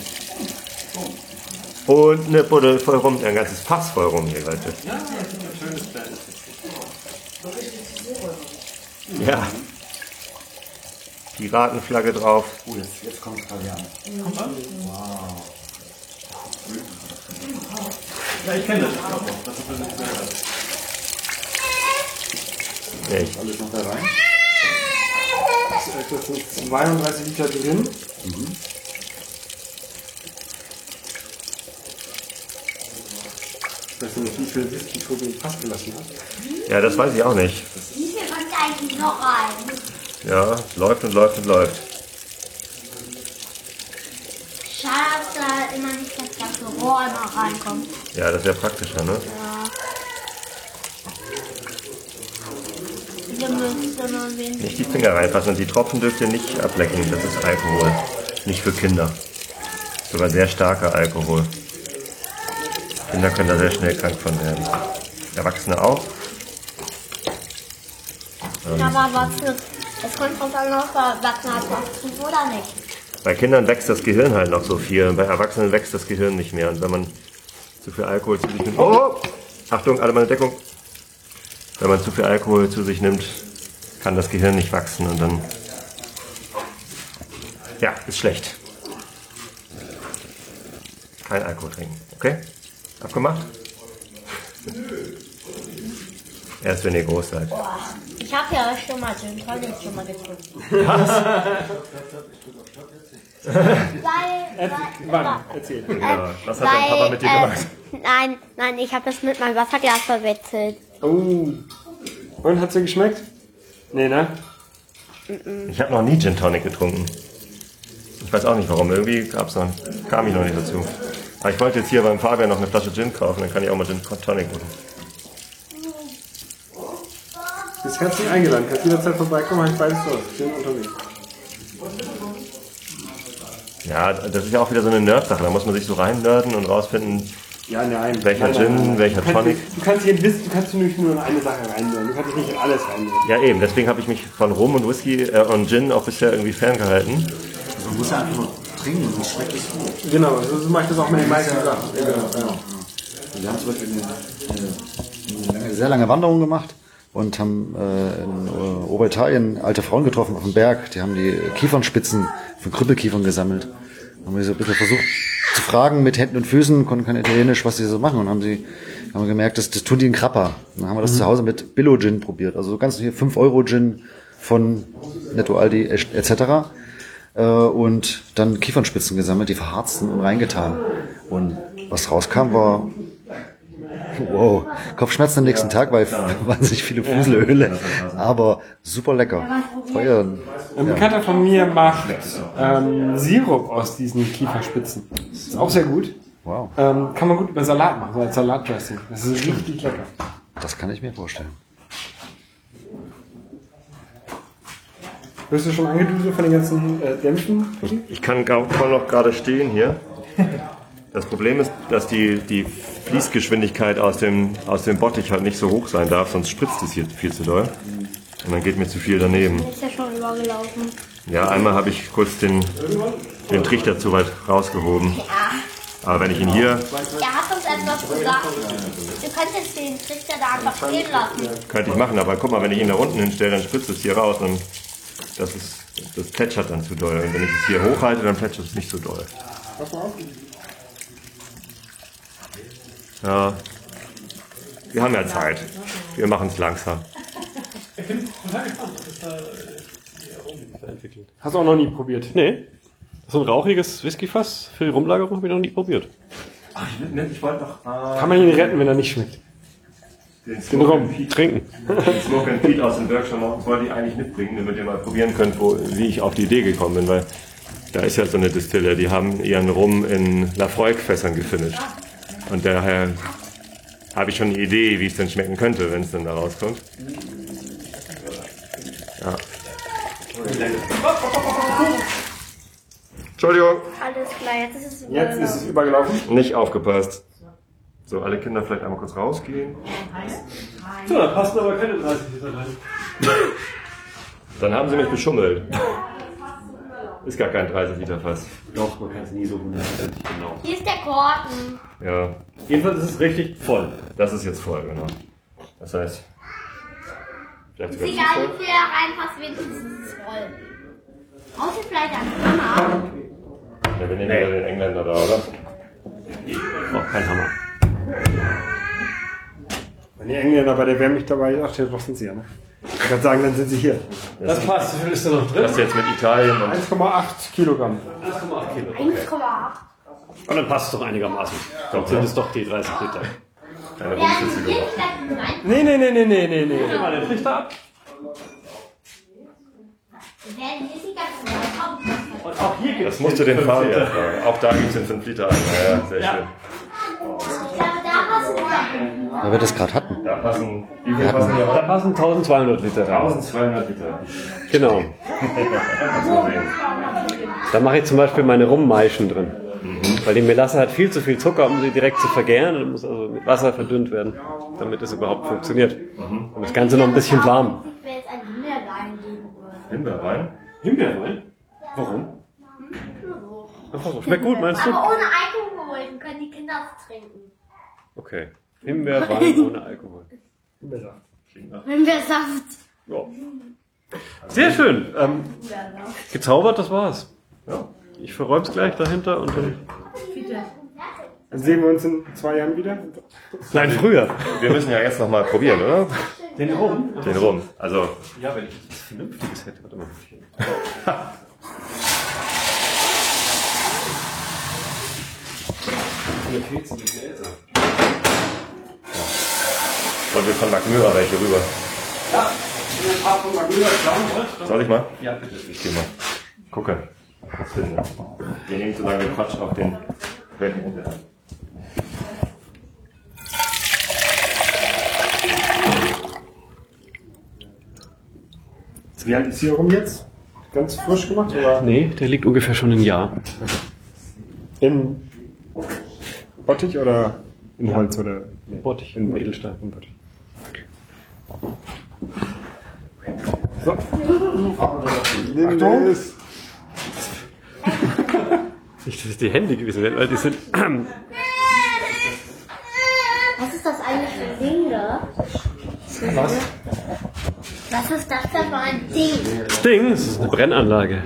Und eine Buddel voll rum, ein ganzes Fass voll rum hier, Leute. Ja, das ist ein schönes kleines. Ja. Piratenflagge drauf. Oh, jetzt, jetzt kommt es gerade an. Kommt an? Wow. Ja, ich kenne das. Das ist Echt. Alles noch da rein? Das sind 32 Liter drin. Ich weiß nicht, wie viel Whisky Tobi im Fass gelassen hat. Ja, das weiß ich auch nicht. Wie viel kommt eigentlich noch rein? Ja, läuft und läuft und läuft. Schade, dass da immer nicht das ganze Rohr immer reinkommt. Ja, das wäre praktischer, ne? Ja. Da müsste man wenigstens. Nicht die Finger reinfassen und die Tropfen dürft ihr nicht ablecken. Das ist Alkohol. Nicht für Kinder. Sogar sehr starker Alkohol. Kinder können da sehr schnell krank von werden. Erwachsene auch. Ähm, Aber was es kommt drauf an, ob er was tun oder nicht. Bei Kindern wächst das Gehirn halt noch so viel. Bei Erwachsenen wächst das Gehirn nicht mehr. Und wenn man zu viel Alkohol zu sich nimmt. Oh! Achtung, alle meine Deckung. Wenn man zu viel Alkohol zu sich nimmt, kann das Gehirn nicht wachsen und dann. Ja, ist schlecht. Kein Alkohol trinken. Okay? Abgemacht? Erst wenn ihr groß seid. Boah, ich habe ja schon mal Gin Tonic schon mal getrunken. Weil, Wann? Erzähl. Ja, was hat dein Papa mit dir gemacht? Äh, nein, nein, ich habe das mit meinem Wasserglas verwechselt. Oh. Und hat's dir geschmeckt? Nee, ne? Ich habe noch nie Gin Tonic getrunken. Ich weiß auch nicht warum. Irgendwie gab's noch, kam ich noch nicht dazu. Aber ich wollte jetzt hier beim Fabian noch eine Flasche Gin kaufen, dann kann ich auch mal Gin Tonic machen. Bist herzlich eingeladen. Kannst jederzeit vorbeikommen, habe ich beides dort. Gin und Tonic. Ja, das ist ja auch wieder so eine Nerd-Sache. Da muss man sich so reinnörden und rausfinden, Ja, nein. welcher Nein, nein, Gin, nein. welcher du kannst, Tonic. Du kannst hier wissen, du kannst nicht nur in eine Sache reinhören. Du kannst nicht in alles reinhören. Ja, eben. Deswegen habe ich mich von Rum und Whisky äh, und Gin auch bisher irgendwie ferngehalten. Man muss ja einfach nur trinken, das schmeckt es gut. Genau, so, so mache ich das auch mit den meisten Sachen. Ja, genau. Wir haben zum Beispiel eine, eine, eine sehr lange Wanderung gemacht und haben äh, in äh, Oberitalien alte Frauen getroffen auf dem Berg. Die haben die Kiefernspitzen von Krüppelkiefern gesammelt. Haben wir so ein bisschen versucht zu fragen mit Händen und Füßen, konnten kein Italienisch, was sie so machen. Und haben sie haben wir gemerkt, das, das tun die in Krapper. Dann haben wir das Mhm. zu Hause mit Billo Gin probiert. Also so ganz hier 5 Euro Gin von Netto Aldi etc. Äh, und dann Kiefernspitzen gesammelt, die verharzten und reingetan. Und was rauskam, war wow, Kopfschmerzen am nächsten Tag, weil wahnsinnig viele Fuselöle, aber super lecker. Feuer, Ein Bekannter von mir macht ähm, Sirup aus diesen Kieferspitzen. Ist auch sehr gut. Wow. Ähm, kann man gut über Salat machen, so als Salatdressing. Das ist richtig lecker. Das kann ich mir vorstellen. Wirst du schon angeduselt von den ganzen äh, Dämpfen? Ich kann kaum kaum noch gerade stehen hier. Das Problem ist, dass die, die Fließgeschwindigkeit aus dem, aus dem Bottich halt nicht so hoch sein darf, sonst spritzt es hier viel zu doll. Und dann geht mir zu viel daneben. Ist ja schon übergelaufen. Ja, einmal habe ich kurz den, den Trichter zu weit rausgehoben. Ja. Aber wenn ich ihn hier, Er hat uns etwas gesagt. Du könntest den Trichter da einfach stehen lassen. könnte ich machen, aber guck mal, wenn ich ihn da unten hinstelle, dann spritzt es hier raus und das, ist, das plätschert dann zu doll. Und wenn ich es hier hochhalte, dann plätschert es nicht so doll. Pass mal auf. Ja, wir haben ja Zeit. Wir machen es langsam. Ich bin total gespannt, was da äh, entwickelt. Hast du auch noch nie probiert? Nee. So ein rauchiges Whiskyfass für die Rumlagerung habe ich noch nie probiert. Ach, ich, ich wollte noch. Kann man ihn retten, wenn er nicht schmeckt? Den Den Rum trinken. Den Smoke and Pete aus dem Berkshire Mountains wollte ich eigentlich mitbringen, damit ihr mal probieren könnt, wo, wie ich auf die Idee gekommen bin, weil da ist ja so eine Distille, die haben ihren Rum in Lafroig-Fässern gefinisht. Und daher habe ich schon eine Idee, wie es denn schmecken könnte, wenn es dann da rauskommt. Ja. Entschuldigung. Alles klar, jetzt ist es Jetzt ist es übergelaufen. Nicht aufgepasst. So, alle Kinder vielleicht einmal kurz rausgehen. So, da passen aber keine 30 Liter rein. Dann haben sie mich beschummelt. Ist gar kein 30 Liter Fass. Doch, man kann es nie so hundertprozentig genau. Hier ist der Korken. Ja, Jedenfalls ist es richtig voll. das ist jetzt voll, genau. Das heißt, vielleicht Ist egal, wie viel da reinpasst, wenigstens ist es voll. Außer vielleicht ein Hammer. Ja, wir nehmen wieder den Engländer da, oder? Ich brauche keinen Hammer. Wenn die Engländer bei der Wehr mich dabei, ach, doch sind sie ja, ne? Ich kann sagen, dann sind sie hier. Das passt. Wie viel ist da noch drin? Das jetzt mit Italien und 1,8 Kilogramm. 1,8 Kilo. 1,8. Und dann passt es doch einigermaßen. Dann sind es doch die 30 Liter. eine Werden rumschüssige. hier Stecken rein? Nee, nee, nee, nee, nee, nee, nee. Nimm mal den Trichter ab. Und auch hier gibt Das musst du den Fahren ja fragen. Auch da gibt es den 5 Liter. Ja, ja, sehr Ja. schön. Da, da passen Sachen. Weil wir das gerade hatten. Da passen, wie viel passen hier Da rein? passen 1200 Liter rein. 1200 Liter. Genau. Da mache ich zum Beispiel meine Rummeischen drin. Weil die Melasse hat viel zu viel Zucker, um sie direkt zu vergären. Und muss also mit Wasser verdünnt werden, damit es überhaupt funktioniert. Und das Ganze noch ein bisschen warm. Ich will jetzt ein Himbeerwein geben. Himbeerwein? Himbeerwein? Warum? Schmeckt gut, meinst du? Aber ohne Alkohol, dann können die Kinder es trinken. Okay. Himbeerwein ohne Alkohol. Himbeersaft. Ja. Sehr schön. Ähm, gezaubert, das war's. Ja. Ich verräum's gleich dahinter und dann. Dann sehen wir uns in zwei Jahren wieder. Nein, früher. Wir müssen ja jetzt nochmal probieren, oder? Den Rum? Den Rum. Also, Ja, wenn ich was Vernünftiges hätte. Warte mal. Mir fehlt die Gläser. wollen wir von Magmyra welche rüber. Ja, ein paar von Magula klauen wollt. Soll ich mal? Ja, bitte. Ich geh mal. Gucke. Was finde. Wir nehmen so lange Quatsch auf den Wänden. Wie alt ist hier rum jetzt? Ganz frisch gemacht? Oder Nee, der liegt ungefähr schon ein Jahr. in Bottich oder in Holz? Oder Bottich, in Edelstahl. In Bottich. So. Achtung! Nicht, dass es die Hände gewesen wären, weil die sind. Was ist das eigentlich für ein Ding da? Was? Was ist das da für ein Ding? Ding, das ist eine Brennanlage.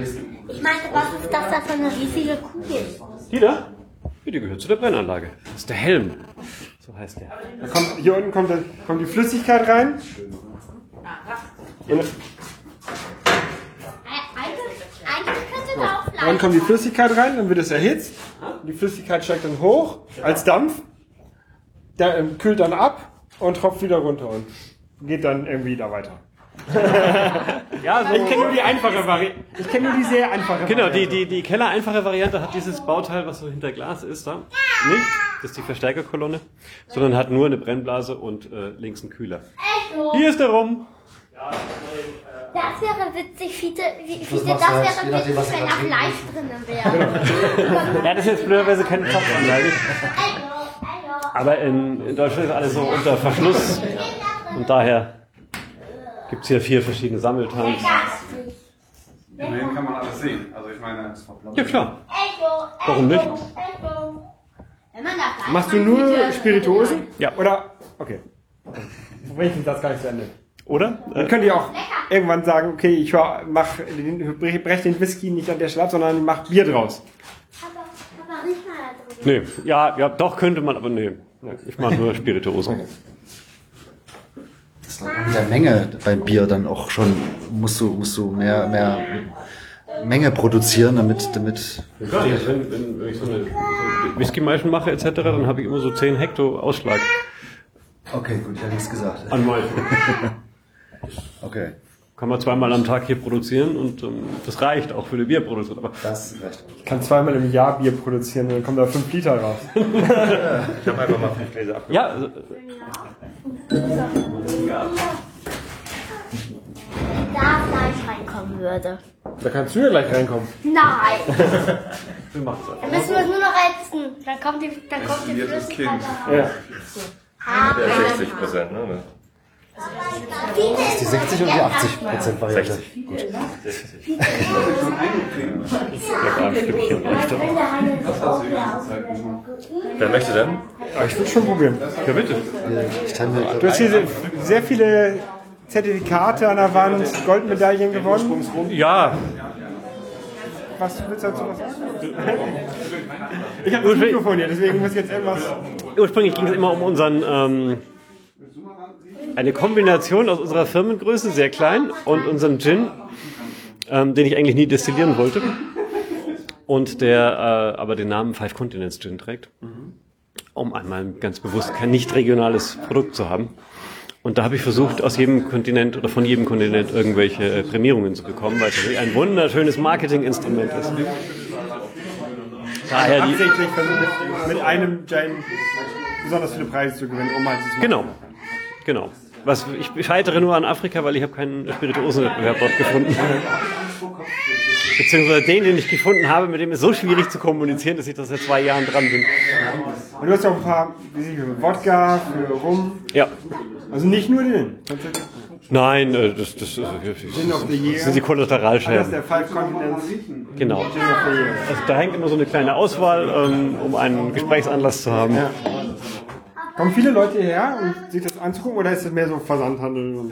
Ich meinte, was ist das da für eine riesige Kugel? Die da? Ja, die gehört zu der Brennanlage. Das ist der Helm. So heißt der. Da kommt, hier unten kommt, der, kommt die Flüssigkeit rein. Und auch dann kommt die Flüssigkeit rein, dann wird es erhitzt. Die Flüssigkeit steigt dann hoch als Dampf. Der ähm, kühlt dann ab und tropft wieder runter und geht dann irgendwie da weiter. Ja, so. Ich kenne nur die einfache Variante. Ich kenne nur die sehr einfache Genau, die, Variante. die, die Keller-einfache Variante hat dieses Bauteil, was so hinter Glas ist, da nicht. Das ist die Verstärkerkolonne. Sondern hat nur eine Brennblase und äh, links einen Kühler. Echo. Hier ist der Rum. Das wäre witzig, Fiete, Fiete, das je wäre witzig, wenn da gerade Fleisch drinnen wäre. Ja, das ist jetzt blöderweise keine Echo. Aber in, in Deutschland ist alles so unter Verschluss. Und daher gibt es hier vier verschiedene Sammeltanks. Immerhin kann man alles sehen. Also ich meine. Ja, klar. Warum nicht? Machst du nur Spirituosen? Ja. Oder? Okay. Ich das gar nicht zu Ende. Oder? Dann könnt ihr auch irgendwann sagen, okay, ich mach den, breche den Whisky nicht an der ab, sondern ich mach Bier draus. Aber, aber riech mal. Nee, ja, ja, doch könnte man, aber nee. Nee, Ich mache nur Spirituosen. An der Menge beim Bier dann auch schon. Musst du, musst du mehr, mehr Menge produzieren, damit, damit. Ja, wenn, wenn, wenn ich so eine, so Whisky-Maischen mache etc., dann habe ich immer so 10 Hektar Ausschlag Okay, gut, ich habe nichts gesagt. an. Okay. Kann man zweimal am Tag hier produzieren und ähm, das reicht auch für eine Bierproduktion. Aber Das reicht. Ich kann zweimal im Jahr Bier produzieren und dann kommen da fünf Liter raus. Ich habe einfach mal fünf Gläser abgemacht. ja, also, Da Fleisch reinkommen würde. Da kannst du ja gleich reinkommen. Nein. wir machen es Dann müssen wir es nur noch ätzen. Dann kommt die, dann kommt die Flüssigkeit. Ja. Ah, Ja, 60 Prozent, ne? Ist die 60 oder die 80 Prozent Variante? 60. Gut. ein Stückchen reicht doch. Wer möchte denn? Aber ich würde schon probieren. Ja, bitte. Mir Du hast hier sehr- sehr viele Zertifikate an der Wand, Goldmedaillen gewonnen. Ja, Was willst du dazu was sagen? Ich habe das Mikrofon hier, deswegen muss ich jetzt irgendwas. ursprünglich ging es immer um unseren ähm, eine Kombination aus unserer Firmengröße, sehr klein, und unserem Gin, ähm, den ich eigentlich nie destillieren wollte. Und der äh, aber den Namen Five Continents Gin trägt. Um einmal ganz bewusst kein nicht regionales Produkt zu haben. Und da habe ich versucht, aus jedem Kontinent oder von jedem Kontinent irgendwelche äh, Prämierungen zu bekommen, weil es natürlich ein wunderschönes Marketinginstrument ist. Daher die, Absichtlich versucht, mit einem Gin besonders viele Preise zu gewinnen, um halt Genau, genau. Was, ich scheitere nur an Afrika, weil ich habe keinen Spirituosenwettbewerb dort gefunden. Beziehungsweise den, den ich gefunden habe, mit dem ist so schwierig zu kommunizieren, dass ich da seit zwei Jahren dran bin. Und du hast ja auch ein paar, wie sie für Wodka, für Rum. Ja. Also nicht nur den. Nein, äh, das, das, äh, Year. das sind die Das ist Kollateralschäden. der Five Continents Genau. Also da hängt immer so eine kleine Auswahl, ähm, um einen Gesprächsanlass zu haben. Kommen viele Leute hierher, um sich das anzugucken, oder ist das mehr so Versandhandel?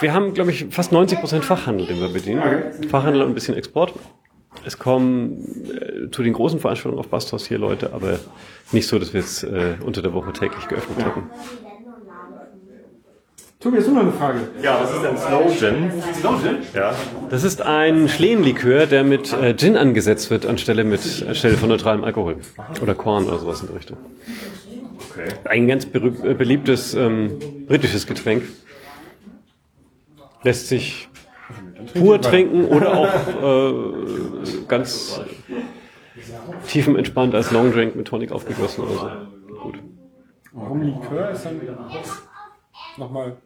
Wir haben, glaube ich, fast 90% Fachhandel, den wir bedienen. Fachhandel und ein bisschen Export. Es kommen äh, zu den großen Veranstaltungen auf Bastos hier Leute, aber nicht so, dass wir jetzt äh, unter der Woche täglich geöffnet hätten. Tobi, hast du noch eine Frage? Ja, was ist denn Slow Gin? Slow Gin? Ja. Das ist ein Schlehenlikör, der mit äh, Gin angesetzt wird anstelle, mit, anstelle von neutralem Alkohol. Oder Korn oder sowas in der Richtung. Okay. Ein ganz äh, beliebtes ähm, britisches Getränk. Lässt sich pur trinken oder auch äh, ganz tiefenentspannt als Longdrink mit Tonic aufgegossen oder so. Gut. Warum Likör ist dann nochmal.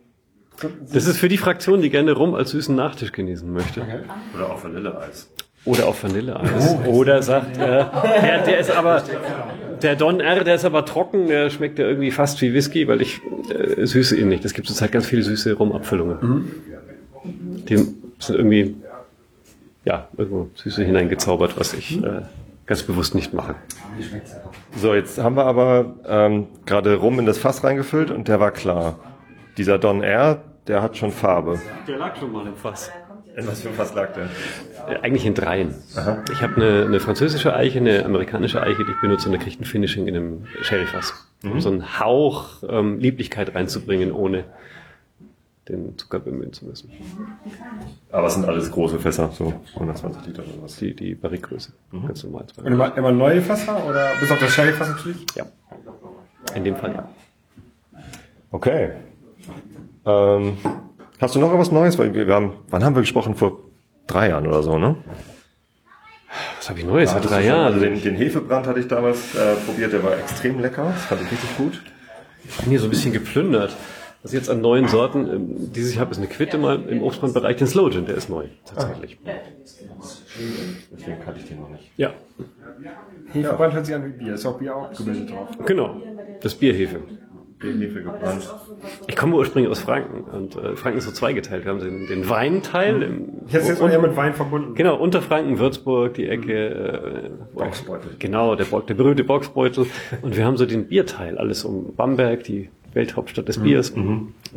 Das ist für die Fraktion, die gerne Rum als süßen Nachtisch genießen möchte. Oder auch Vanilleeis. Oder auch Vanilleeis. Oder sagt, äh, der, der ist aber, der Don R, der ist aber trocken, der schmeckt ja irgendwie fast wie Whisky, weil ich äh, süße ihn nicht. Es gibt zurzeit ganz viele süße Rumabfüllungen. Die sind irgendwie, ja, irgendwo Süße hineingezaubert, was ich äh, ganz bewusst nicht mache. So, jetzt haben wir aber ähm, gerade Rum in das Fass reingefüllt und der war klar. Dieser Don R, der hat schon Farbe. Der lag schon mal im Fass. In was für ein Fass lag der? Äh, Eigentlich in dreien. Ich habe eine, eine französische Eiche, eine amerikanische Eiche, die ich benutze und da kriegt ein Finishing in einem Sherryfass. Um so einen Hauch ähm, Lieblichkeit reinzubringen, ohne den Zucker bemühen zu müssen. Aber es sind alles große Fässer, so 120 Liter oder was. Die, die Barrikgröße. Ganz normal. Und immer, immer neue Fässer? Oder bis auf das Sherryfass natürlich? Ja. In dem Fall ja. Okay. Ähm, hast du noch was Neues? Weil wir, haben, wann haben wir gesprochen? Vor drei Jahren oder so, ne? Was habe ich Neues? Seit Hattest drei Jahren. Also den, den Hefebrand hatte ich damals äh, probiert, der war extrem lecker. Das fand ich richtig gut. Ich bin hier so ein bisschen geplündert. Was ich jetzt an neuen Sorten, ähm, dieses Jahr habe, ist eine Quitte mal im Obstbrandbereich, den Slow Gin, der ist neu, tatsächlich. Deswegen kannte ich den noch nicht. Ja, Hefebrand hört sich an wie Bier. Ist auch Bier auch gebildet drauf. genau. Das Bierhefe. Hefe gebrannt. Ich komme ursprünglich aus Franken und äh, Franken ist so zweigeteilt. Wir haben den, den Weinteil. Im, Ich hätte es jetzt mal eher mit Wein verbunden. Genau, Unterfranken, Würzburg, die Ecke. Äh, Boxbeutel. Genau, der, der berühmte Boxbeutel. Und wir haben so den Bierteil, alles um Bamberg, die Welthauptstadt des Biers,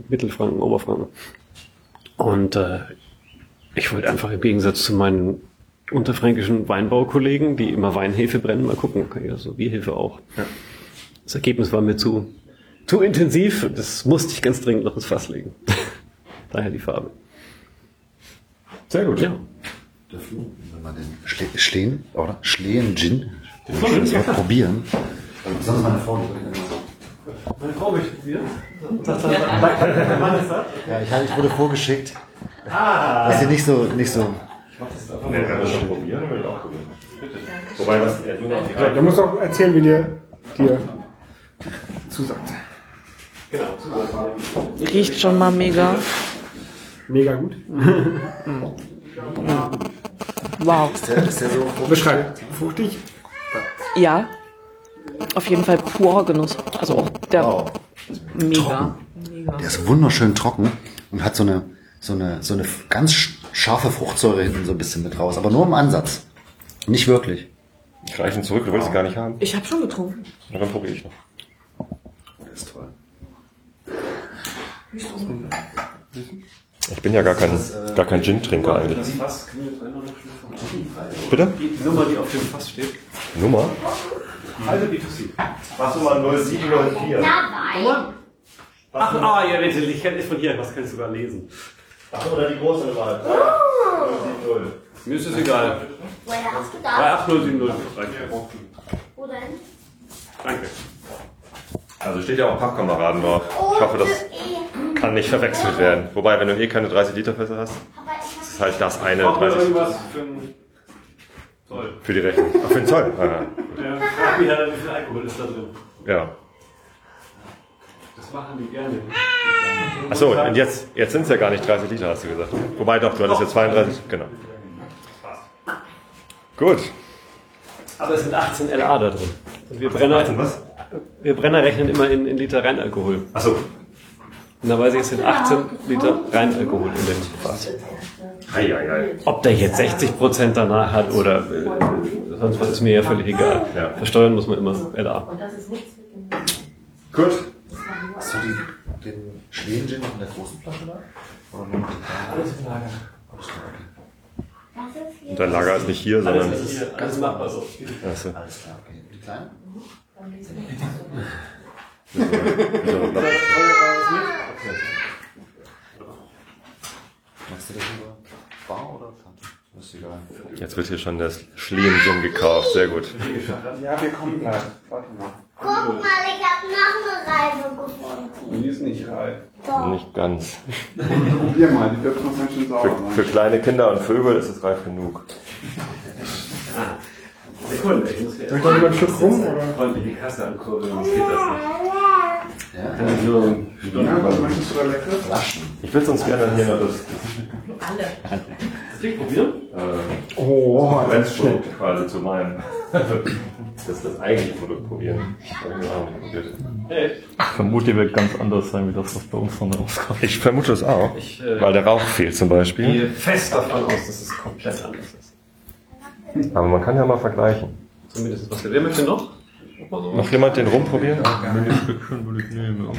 Mittelfranken, Oberfranken. Und äh, ich wollte einfach im Gegensatz zu meinen unterfränkischen Weinbaukollegen, die immer Weinhefe brennen, mal gucken, kann ich das so Bierhefe auch. Das Ergebnis war mir zu, zu intensiv, das musste ich ganz dringend noch ins Fass legen. Daher die Farbe. Sehr gut. Ja. Wenn man den Schle Schlehen, oder? Schlehen Gin, das Wort probieren. Besonders meine Frau. Meine Frau möchte probieren. Ja, ich, ich wurde vorgeschickt. Ah. Dass sie nicht so, nicht so. Nee, kann das schon probieren, will ich auch probieren. Wobei, was nur noch die Ja, du musst auch erzählen, wie dir, dir zusagt. Riecht schon mal mega. Mega gut. Wow. Ist der, ist der so Beschreib. Fruchtig? Ja. Auf jeden Fall purer Genuss. Also auch der Wow. mega. Der ist wunderschön trocken und hat so eine, so eine, so eine ganz sch- scharfe Fruchtsäure hinten so ein bisschen mit raus, aber nur im Ansatz. Nicht wirklich. Ich reiche ihn zurück, du willst sie gar nicht haben. Ich habe schon getrunken. Na, dann probiere ich noch. Das ist toll. Ich bin ja gar kein, gar kein Gin-Trinker eigentlich. Bitte? Die Nummer, die auf dem Fass steht. Nummer? Also die Tussi. Machst du mal 0704? Nummer? Ach, ah, ja, bitte, ich kann ist von hier, was kannst du sogar lesen? Ach, oder die große Nummer. 070. Mir ist es egal. Woher hast du das? 38070. Reicht. Wo denn? Danke. Also steht ja auch Pappkameraden drauf. Ich hoffe, das kann nicht verwechselt werden. Wobei, wenn du eh keine 30 Liter Fässer hast, das ist halt das eine Brauchen wir 30 irgendwas für einen Zoll? für die Rechnung. Ach, für den Zoll. Ah, Ja, frag mich halt, wie viel Alkohol ist da drin. ja. Das machen die gerne. Achso, und jetzt, jetzt sind es ja gar nicht 30 Liter, hast du gesagt. Wobei doch, du hattest ja 32. Genau. Gut. Aber es sind 18 LA da drin. Und wir Brenner, 18 was? Wir Brenner rechnen immer in, in Liter Reinalkohol. Achso. Und da weiß ich, es sind 18 Liter Reinalkohol in dem Fass. Eieiei. Ob der jetzt 60% danach hat oder äh, sonst was, ist mir ja völlig egal. Ja. Versteuern muss man immer LA. Gut. Hast du die, den Schweden-Gin in der großen Flasche da? Oder nur den Alles im Lager. Und dein Lager ist nicht hier, sondern. Alles ist hier, alles machbar so. Achso. Alles klar, okay. Die kleinen? Machst du das über Bar oder Kante? Ist egal. Jetzt wird hier schon das Schliem-Gin gekauft. Sehr gut. Ja, wir kommen gleich. Warte mal. Guck mal, ich habe noch eine Reibe gefunden. Die ist nicht reif. Doch. Nicht ganz. Probier mal, die wird noch ganz schön sauer Für, für kleine Kinder und Vögel ist es reif genug. Sekunde, ich muss hier Soll ich noch lieber ein Stück rum? Oder? freundlich die Kasse ankurbeln, sonst geht das nicht. Ja? Kann ich nur Ja, was möchtest du da leckeres? Flaschen. Ich würde sonst gerne hier noch das Das Licht probieren? äh, Oh, das ist Konkurrenzprodukt quasi zu meinem. Das ist das eigentliche Produkt probieren. Hab ich mir auch nicht probiert. Hey. Ich vermute, die wird ganz anders sein, wie das, was bei uns dann rauskommt. Ich vermute das auch. Ich äh, Weil der Rauch fehlt zum Beispiel. gehe fest davon aus, dass es komplett anders ist. Aber man kann ja mal vergleichen. Zumindest was wir. Wer möchte noch? So? Noch jemand den rumprobieren? Wenn ich Stückchen würde ich nehmen.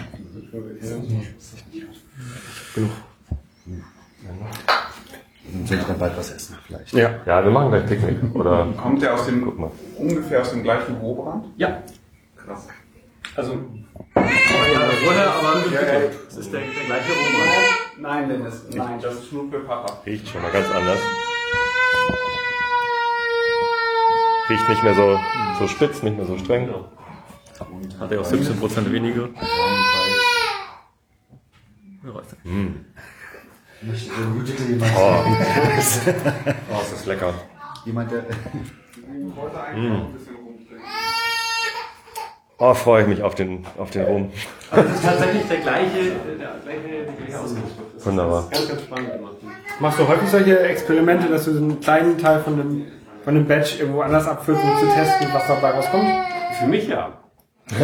Dann sollte dann bald was essen, vielleicht. Ja. Ja, wir machen gleich Picknick. Oder Kommt der aus dem, guck mal. ungefähr aus dem gleichen Rohbrand? Ja. Krass. Also. Vorher, aber es ist der, der gleiche Roman. Nein, Dennis, nein, das ist nur für Papa. Riecht schon mal ganz anders. Riecht nicht mehr so, so spitz, nicht mehr so streng. Hat er auch 17% weniger. Jemand, Oh. oh, ist das lecker. jemand der, Ich wollte eigentlich Mm. Oh, freue ich mich auf den, auf den Rum. Aber es ist tatsächlich der gleiche, der gleiche, die gleiche Ausgangsschrift. Das Wunderbar. ist ganz, ganz spannend gemacht. Machst du häufig solche Experimente, dass du so einen kleinen Teil von einem, von einem Batch irgendwo anders abfüllst, um zu testen, was dabei rauskommt? Für mich ja.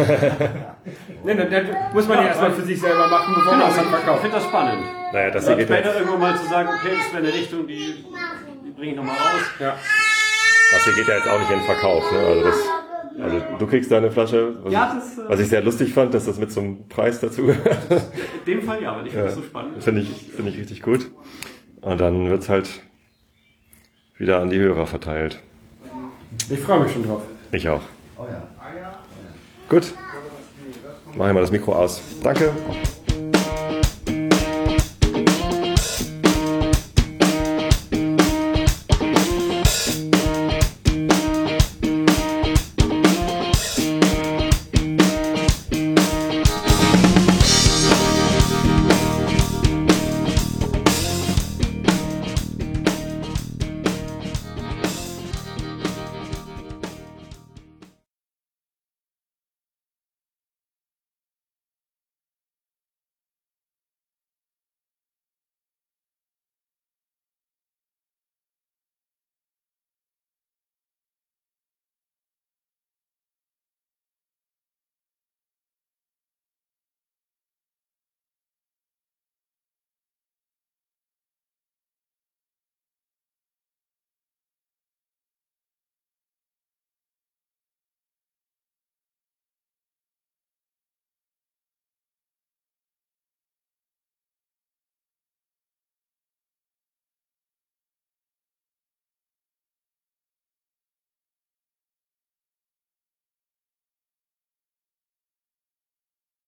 Nee, dann, dann muss man ja, erstmal für sich selber machen, bevor man es dann ich verkauft. finde das spannend. Naja, das hier geht später ja, irgendwann mal zu sagen, okay, das wäre eine Richtung, die, die bringe ich nochmal raus. Ja. das hier geht ja jetzt auch nicht in den Verkauf. Ne? Also, das, also du kriegst deine Flasche. Was, Ja, ich, das, äh, was ich sehr lustig fand, dass das mit zum Preis dazu gehört. In dem Fall ja, weil ich finde Ja, das so spannend. Finde ich, finde ich richtig gut. Und dann wird's halt wieder an die Hörer verteilt. Ich freue mich schon drauf. Ich auch. oh ja. Gut. Machen wir mal das Mikro aus. Danke.